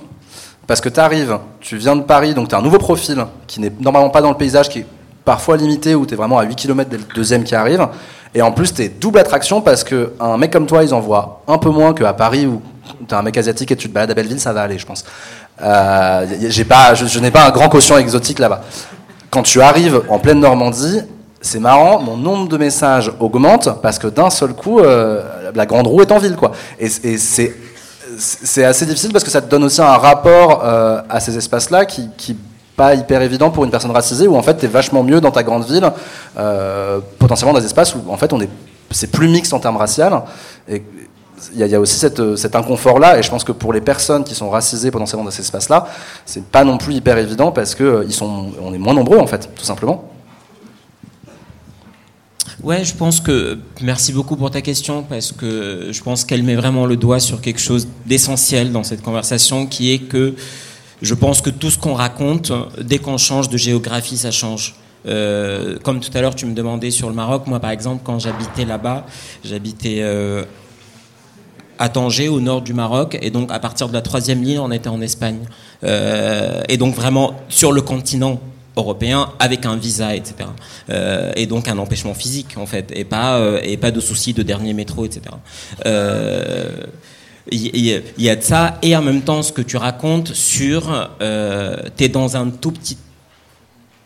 Parce que tu arrives, tu viens de Paris, donc tu as un nouveau profil qui n'est normalement pas dans le paysage, qui est parfois limité, où tu es vraiment à 8 km dès le deuxième qui arrive. Et en plus, tu es double attraction parce qu'un mec comme toi, ils en voient un peu moins qu'à Paris où tu es un mec asiatique et tu te balades à Belleville, ça va aller, je pense. Euh, j'ai pas, je, n'ai pas un grand quotient exotique là-bas. Quand tu arrives en pleine Normandie, c'est marrant, mon nombre de messages augmente parce que d'un seul coup, euh, la grande roue est en ville, quoi. Et, c'est assez difficile parce que ça te donne aussi un rapport euh, à ces espaces-là qui pas hyper évident pour une personne racisée où en fait tu es vachement mieux dans ta grande ville, euh, potentiellement dans des espaces où en fait on est c'est plus mixte en termes racial et il y, a- aussi cette, cet inconfort-là, et je pense que pour les personnes qui sont racisées potentiellement dans ces espaces-là, c'est pas non plus hyper évident parce que euh, ils sont, on est moins nombreux en fait, tout simplement. Ouais, je pense que. Merci beaucoup pour ta question parce que je pense qu'elle met vraiment le doigt sur quelque chose d'essentiel dans cette conversation qui est que je pense que tout ce qu'on raconte, dès qu'on change de géographie, ça change. Euh, comme tout à l'heure, tu me demandais sur le Maroc. Moi, par exemple, quand j'habitais là-bas, j'habitais euh, à Tanger, au nord du Maroc, et donc à partir de la troisième ligne, on était en Espagne. Euh, et donc vraiment sur le continent européen avec un visa, etc. Euh, et donc un empêchement physique en fait, et pas euh, et pas de soucis de dernier métro, etc. Il y, a de ça et en même temps ce que tu racontes sur, euh, t'es dans un tout petit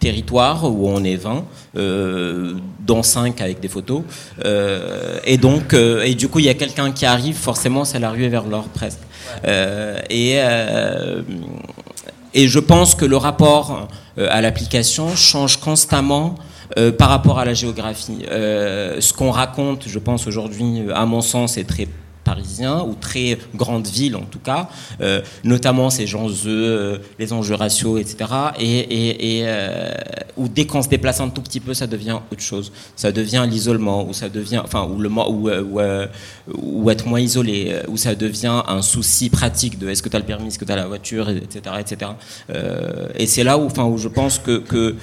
territoire où on est 20, euh, dont 5 avec des photos. Euh, et donc, euh, et du coup, il y a quelqu'un qui arrive, forcément, c'est la ruée vers l'or presque. Euh, et, et je pense que le rapport à l'application change constamment Euh, par rapport à la géographie, euh, ce qu'on raconte, je pense aujourd'hui, à mon sens, est très parisien ou très grande ville en tout cas, euh, notamment ces enjeux, euh, les enjeux raciaux, etc. Et, et, et euh, où dès qu'on se déplace un tout petit peu, ça devient autre chose. Ça devient l'isolement, ou ça devient, enfin, ou le ou, ou, ou, être moins isolé, ou ça devient un souci pratique de est-ce que tu as le permis, est-ce que tu as la voiture, etc., etc. et c'est là où, enfin, où je pense que, que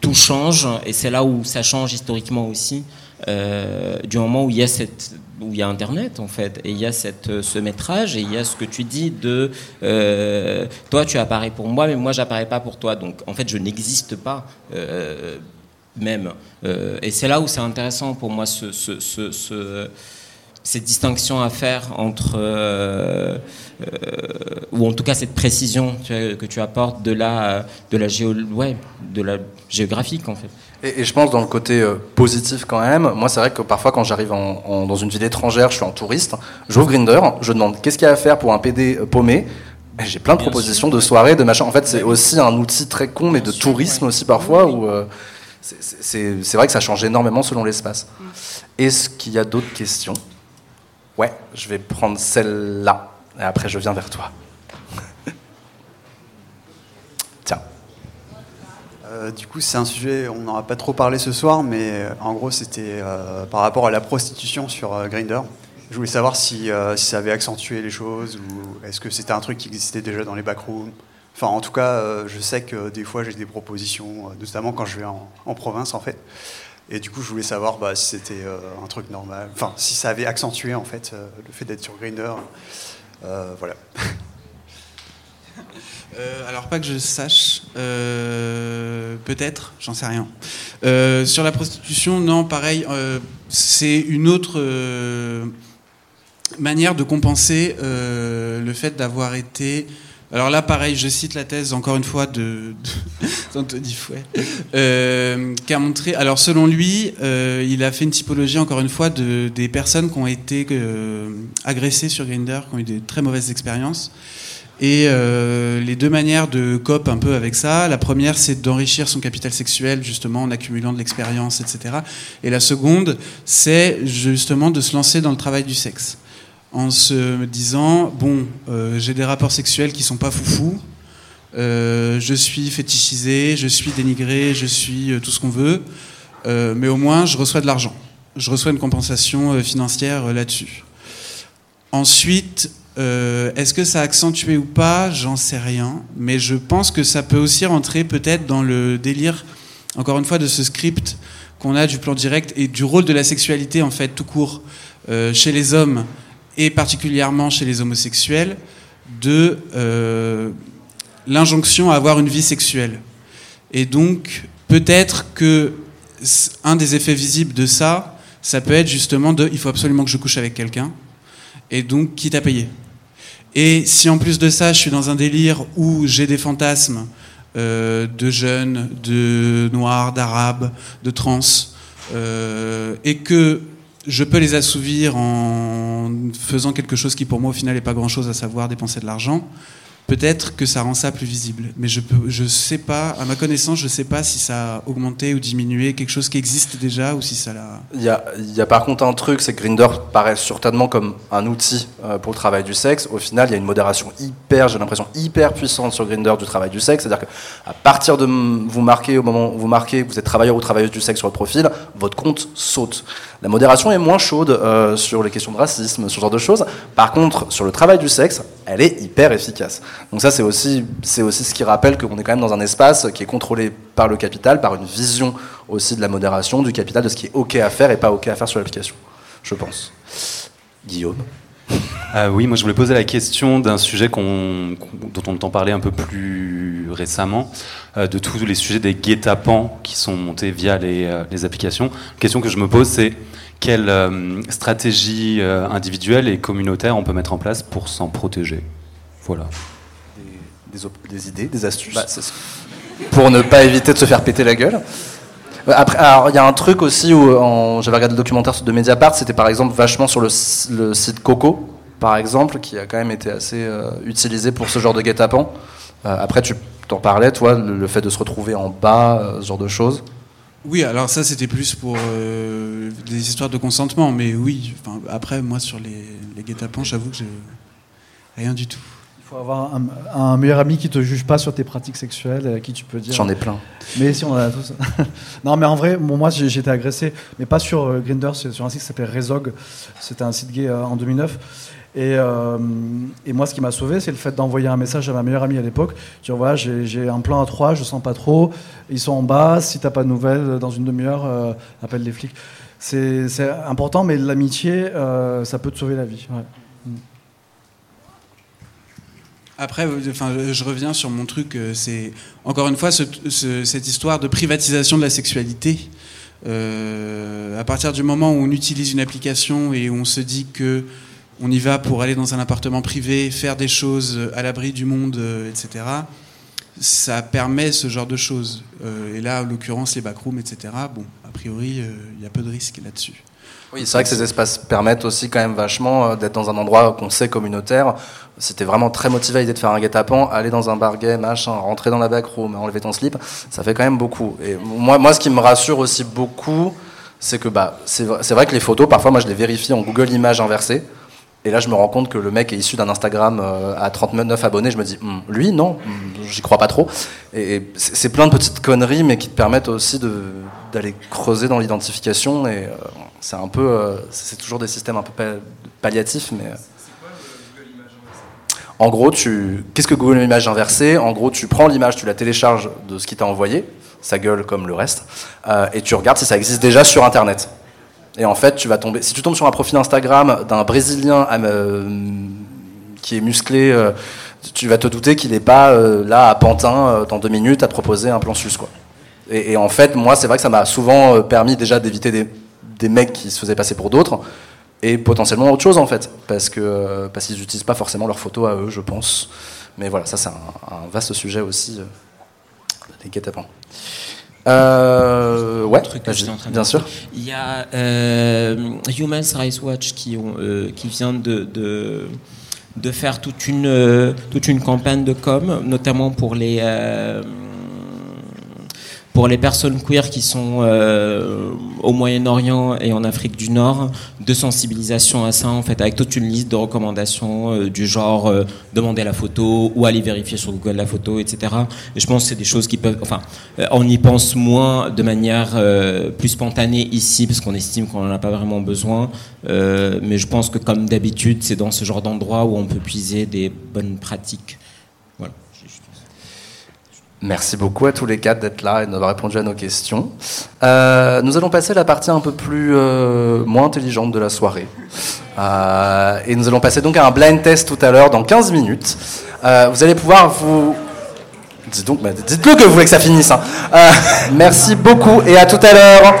tout change, et c'est là où ça change historiquement aussi. Euh, du moment où il y a cette où il y a Internet en fait, et il y a cette, euh, ce métrage, et il y a ce que tu dis de euh, toi tu apparais pour moi, mais moi j'apparais pas pour toi, donc en fait je n'existe pas même. Et c'est là où c'est intéressant pour moi ce, ce, ce, ce cette distinction à faire entre, ou en tout cas cette précision que tu apportes de la, de la, géo, ouais, de la géographique en fait. Et, et, je pense dans le côté euh, positif quand même, moi c'est vrai que parfois quand j'arrive en, en, dans une ville étrangère, je suis en touriste, j'ouvre Grinder, je demande qu'est-ce qu'il y a à faire pour un PD paumé, j'ai plein de Bien propositions sûr. de soirées, de machin. En fait c'est aussi un outil très con, mais de tourisme aussi parfois, où euh, c'est vrai que ça change énormément selon l'espace. Est-ce qu'il y a d'autres questions? Ouais, je vais prendre celle-là, et après je viens vers toi. Euh, du coup, c'est un sujet, on n'en a pas trop parlé ce soir, mais euh, en gros, c'était euh, par rapport à la prostitution sur Grindr. Je voulais savoir si, ça avait accentué les choses ou est-ce que c'était un truc qui existait déjà dans les backrooms. Enfin, en tout cas, je sais que des fois j'ai des propositions, notamment quand je vais en, province, en fait. Et du coup, je voulais savoir bah, si c'était un truc normal, enfin, si ça avait accentué en fait le fait d'être sur Grindr. voilà. Euh, alors pas que je sache, euh, peut-être, j'en sais rien. Euh, sur la prostitution, non, pareil, c'est une autre manière de compenser le fait d'avoir été... Alors là, pareil, je cite la thèse, encore une fois, de, d'Anthony Fouet, qui a montré... Alors selon lui, il a fait une typologie, encore une fois, de, des personnes qui ont été agressées sur Grindr, qui ont eu des très mauvaises expériences. Et euh, les deux manières de cope un peu avec ça, la première c'est d'enrichir son capital sexuel justement en accumulant de l'expérience, etc. Et la seconde c'est justement de se lancer dans le travail du sexe en se disant bon euh, j'ai des rapports sexuels qui sont pas foufou, euh, je suis fétichisé, je suis dénigré, je suis euh, tout ce qu'on veut, mais au moins je reçois de l'argent, je reçois une compensation financière là-dessus. Ensuite euh, Est-ce que ça a accentué ou pas J'en sais rien. Mais je pense que ça peut aussi rentrer peut-être dans le délire, encore une fois, de ce script qu'on a du plan direct et du rôle de la sexualité, en fait, tout court, euh, chez les hommes et particulièrement chez les homosexuels, de euh, l'injonction à avoir une vie sexuelle. Et donc, peut-être que un des effets visibles de ça, ça peut être justement de il faut absolument que je couche avec quelqu'un, et donc quitte à payer. Et si en plus de ça, je suis dans un délire où j'ai des fantasmes euh, de jeunes, de noirs, d'arabes, de trans, euh, et que je peux les assouvir en faisant quelque chose qui pour moi au final n'est pas grand-chose, à savoir dépenser de l'argent, peut-être que ça rend ça plus visible. Mais je peux, je sais pas, à ma connaissance, je sais pas si ça a augmenté ou diminué quelque chose qui existe déjà ou si ça l'a. Il y a, par contre un truc, c'est que Grinder paraît certainement comme un outil euh, pour le travail du sexe. Au final, il y a une modération hyper, j'ai l'impression hyper puissante sur Grinder du travail du sexe. C'est-à-dire qu'à partir de vous marquer au moment où vous marquez que vous êtes travailleur ou travailleuse du sexe sur le profil, votre compte saute. La modération est moins chaude euh, sur les questions de racisme, ce genre de choses. Par contre, sur le travail du sexe, elle est hyper efficace. Donc ça, c'est aussi, c'est aussi ce qui rappelle qu'on est quand même dans un espace qui est contrôlé par le capital, par une vision aussi de la modération du capital, de ce qui est OK à faire et pas OK à faire sur l'application, je pense. Guillaume euh, oui, moi je voulais poser la question d'un sujet dont on entend parler un peu plus récemment, euh, de tous les sujets des guet-apens qui sont montés via les, euh, les, applications. La question que je me pose, c'est quelle stratégie individuelle et communautaire on peut mettre en place pour s'en protéger? Voilà. Des, idées, des astuces bah, Pour ne pas éviter de se faire péter la gueule après, alors il y a un truc aussi où j'avais regardé le documentaire de Mediapart, c'était par exemple vachement sur le, le, site Coco, par exemple, qui a quand même été assez euh, utilisé pour ce genre de guet-apens. Euh, après, tu t'en parlais, toi, le, le, fait de se retrouver en bas, euh, ce genre de choses. Oui, alors ça c'était plus pour euh, des histoires de consentement, mais oui. Après, moi sur les, les guet-apens, j'avoue que j'ai rien du tout. Il faut avoir un, un meilleur ami qui te juge pas sur tes pratiques sexuelles, à qui tu peux dire. J'en ai plein. Mais si on en a tous. non, mais en vrai, bon, moi j'ai été agressé, mais pas sur euh, Grindr, c'est sur un site qui s'appelait Rezog. C'était un site gay euh, en 2009. Et, euh, et moi, ce qui m'a sauvé, c'est le fait d'envoyer un message à ma meilleure amie à l'époque. Dire voilà, j'ai un plan à trois, je sens pas trop. Ils sont en bas. Si t'as pas de nouvelles euh, dans une demi-heure, euh, appelle les flics. C'est important, mais l'amitié, euh, ça peut te sauver la vie. ouais. Après, enfin, je- reviens sur mon truc. euh, C'est encore une fois ce- ce- cette histoire de privatisation de la sexualité. Euh, à partir du moment où on utilise une application et où on se dit que on y va pour aller dans un appartement privé, faire des choses à l'abri du monde, euh, etc. Ça permet ce genre de choses. Et là, en l'occurrence, les backrooms, etc. Bon, a priori, il y a peu de risques là-dessus. Oui, c'est vrai que ces espaces permettent aussi quand même vachement euh, d'être dans un endroit qu'on sait communautaire. T'es vraiment très motivé à l'idée de faire un guet-apens, aller dans un bar gay, machin, rentrer dans la backroom, enlever ton slip, ça fait quand même beaucoup. Et moi, moi ce qui me rassure aussi beaucoup, c'est que bah, c'est vrai, que les photos, parfois, moi, je les vérifie en Google Images inversées. Et là, je me rends compte que le mec est issu d'un Instagram euh, à 39 abonnés. Je me dis, Hum, lui, non, hum, j'y crois pas trop. Et, c'est plein de petites conneries, mais qui te permettent aussi de- d'aller creuser dans l'identification. Et euh, c'est un peu, euh, c'est toujours des systèmes un peu pa- palliatifs, mais. euh, En gros, tu, qu'est-ce que Google Images inversée En gros, tu prends l'image, tu la télécharges de ce qui t'a envoyé, sa gueule comme le reste, et tu regardes si ça existe déjà sur Internet. Et en fait, tu vas tomber. Si tu tombes sur un profil Instagram d'un Brésilien qui est musclé, tu vas te douter qu'il n'est pas là à Pantin dans deux minutes à proposer un plan sus, quoi. Et, et en fait, moi, c'est vrai que ça m'a souvent euh, permis déjà d'éviter des, des mecs qui se faisaient passer pour d'autres et potentiellement autre chose en fait, parce que euh, parce qu'ils n'utilisent pas forcément leurs photos à eux, je pense. Mais voilà, ça c'est un, un vaste sujet aussi. Les guet-apens. Euh, ouais, truc que vas-y, j'étais en train de bien dire. sûr. Il y a euh, Human Rights Watch qui, ont, euh, qui vient de, de, de faire toute une, toute une campagne de com, notamment pour les, pour les personnes queer qui sont euh, au Moyen-Orient et en Afrique du Nord, de sensibilisation à ça, en fait, avec toute une liste de recommandations euh, du genre euh, demander la photo ou aller vérifier sur Google la photo, etc. Et je pense que c'est des choses qui peuvent. Enfin, on y pense moins de manière plus spontanée ici, parce qu'on estime qu'on n'en a pas vraiment besoin. Mais je pense que, comme d'habitude, c'est dans ce genre d'endroit où on peut puiser des bonnes pratiques. Merci beaucoup à tous les quatre d'être là et d'avoir répondu à nos questions. Euh, nous allons passer à la partie un peu plus euh, moins intelligente de la soirée. Euh, et nous allons passer donc à un blind test tout à l'heure dans 15 minutes. Vous allez pouvoir vous... Dis donc, dites-le que vous voulez que ça finisse. hein. Merci beaucoup et à tout à l'heure.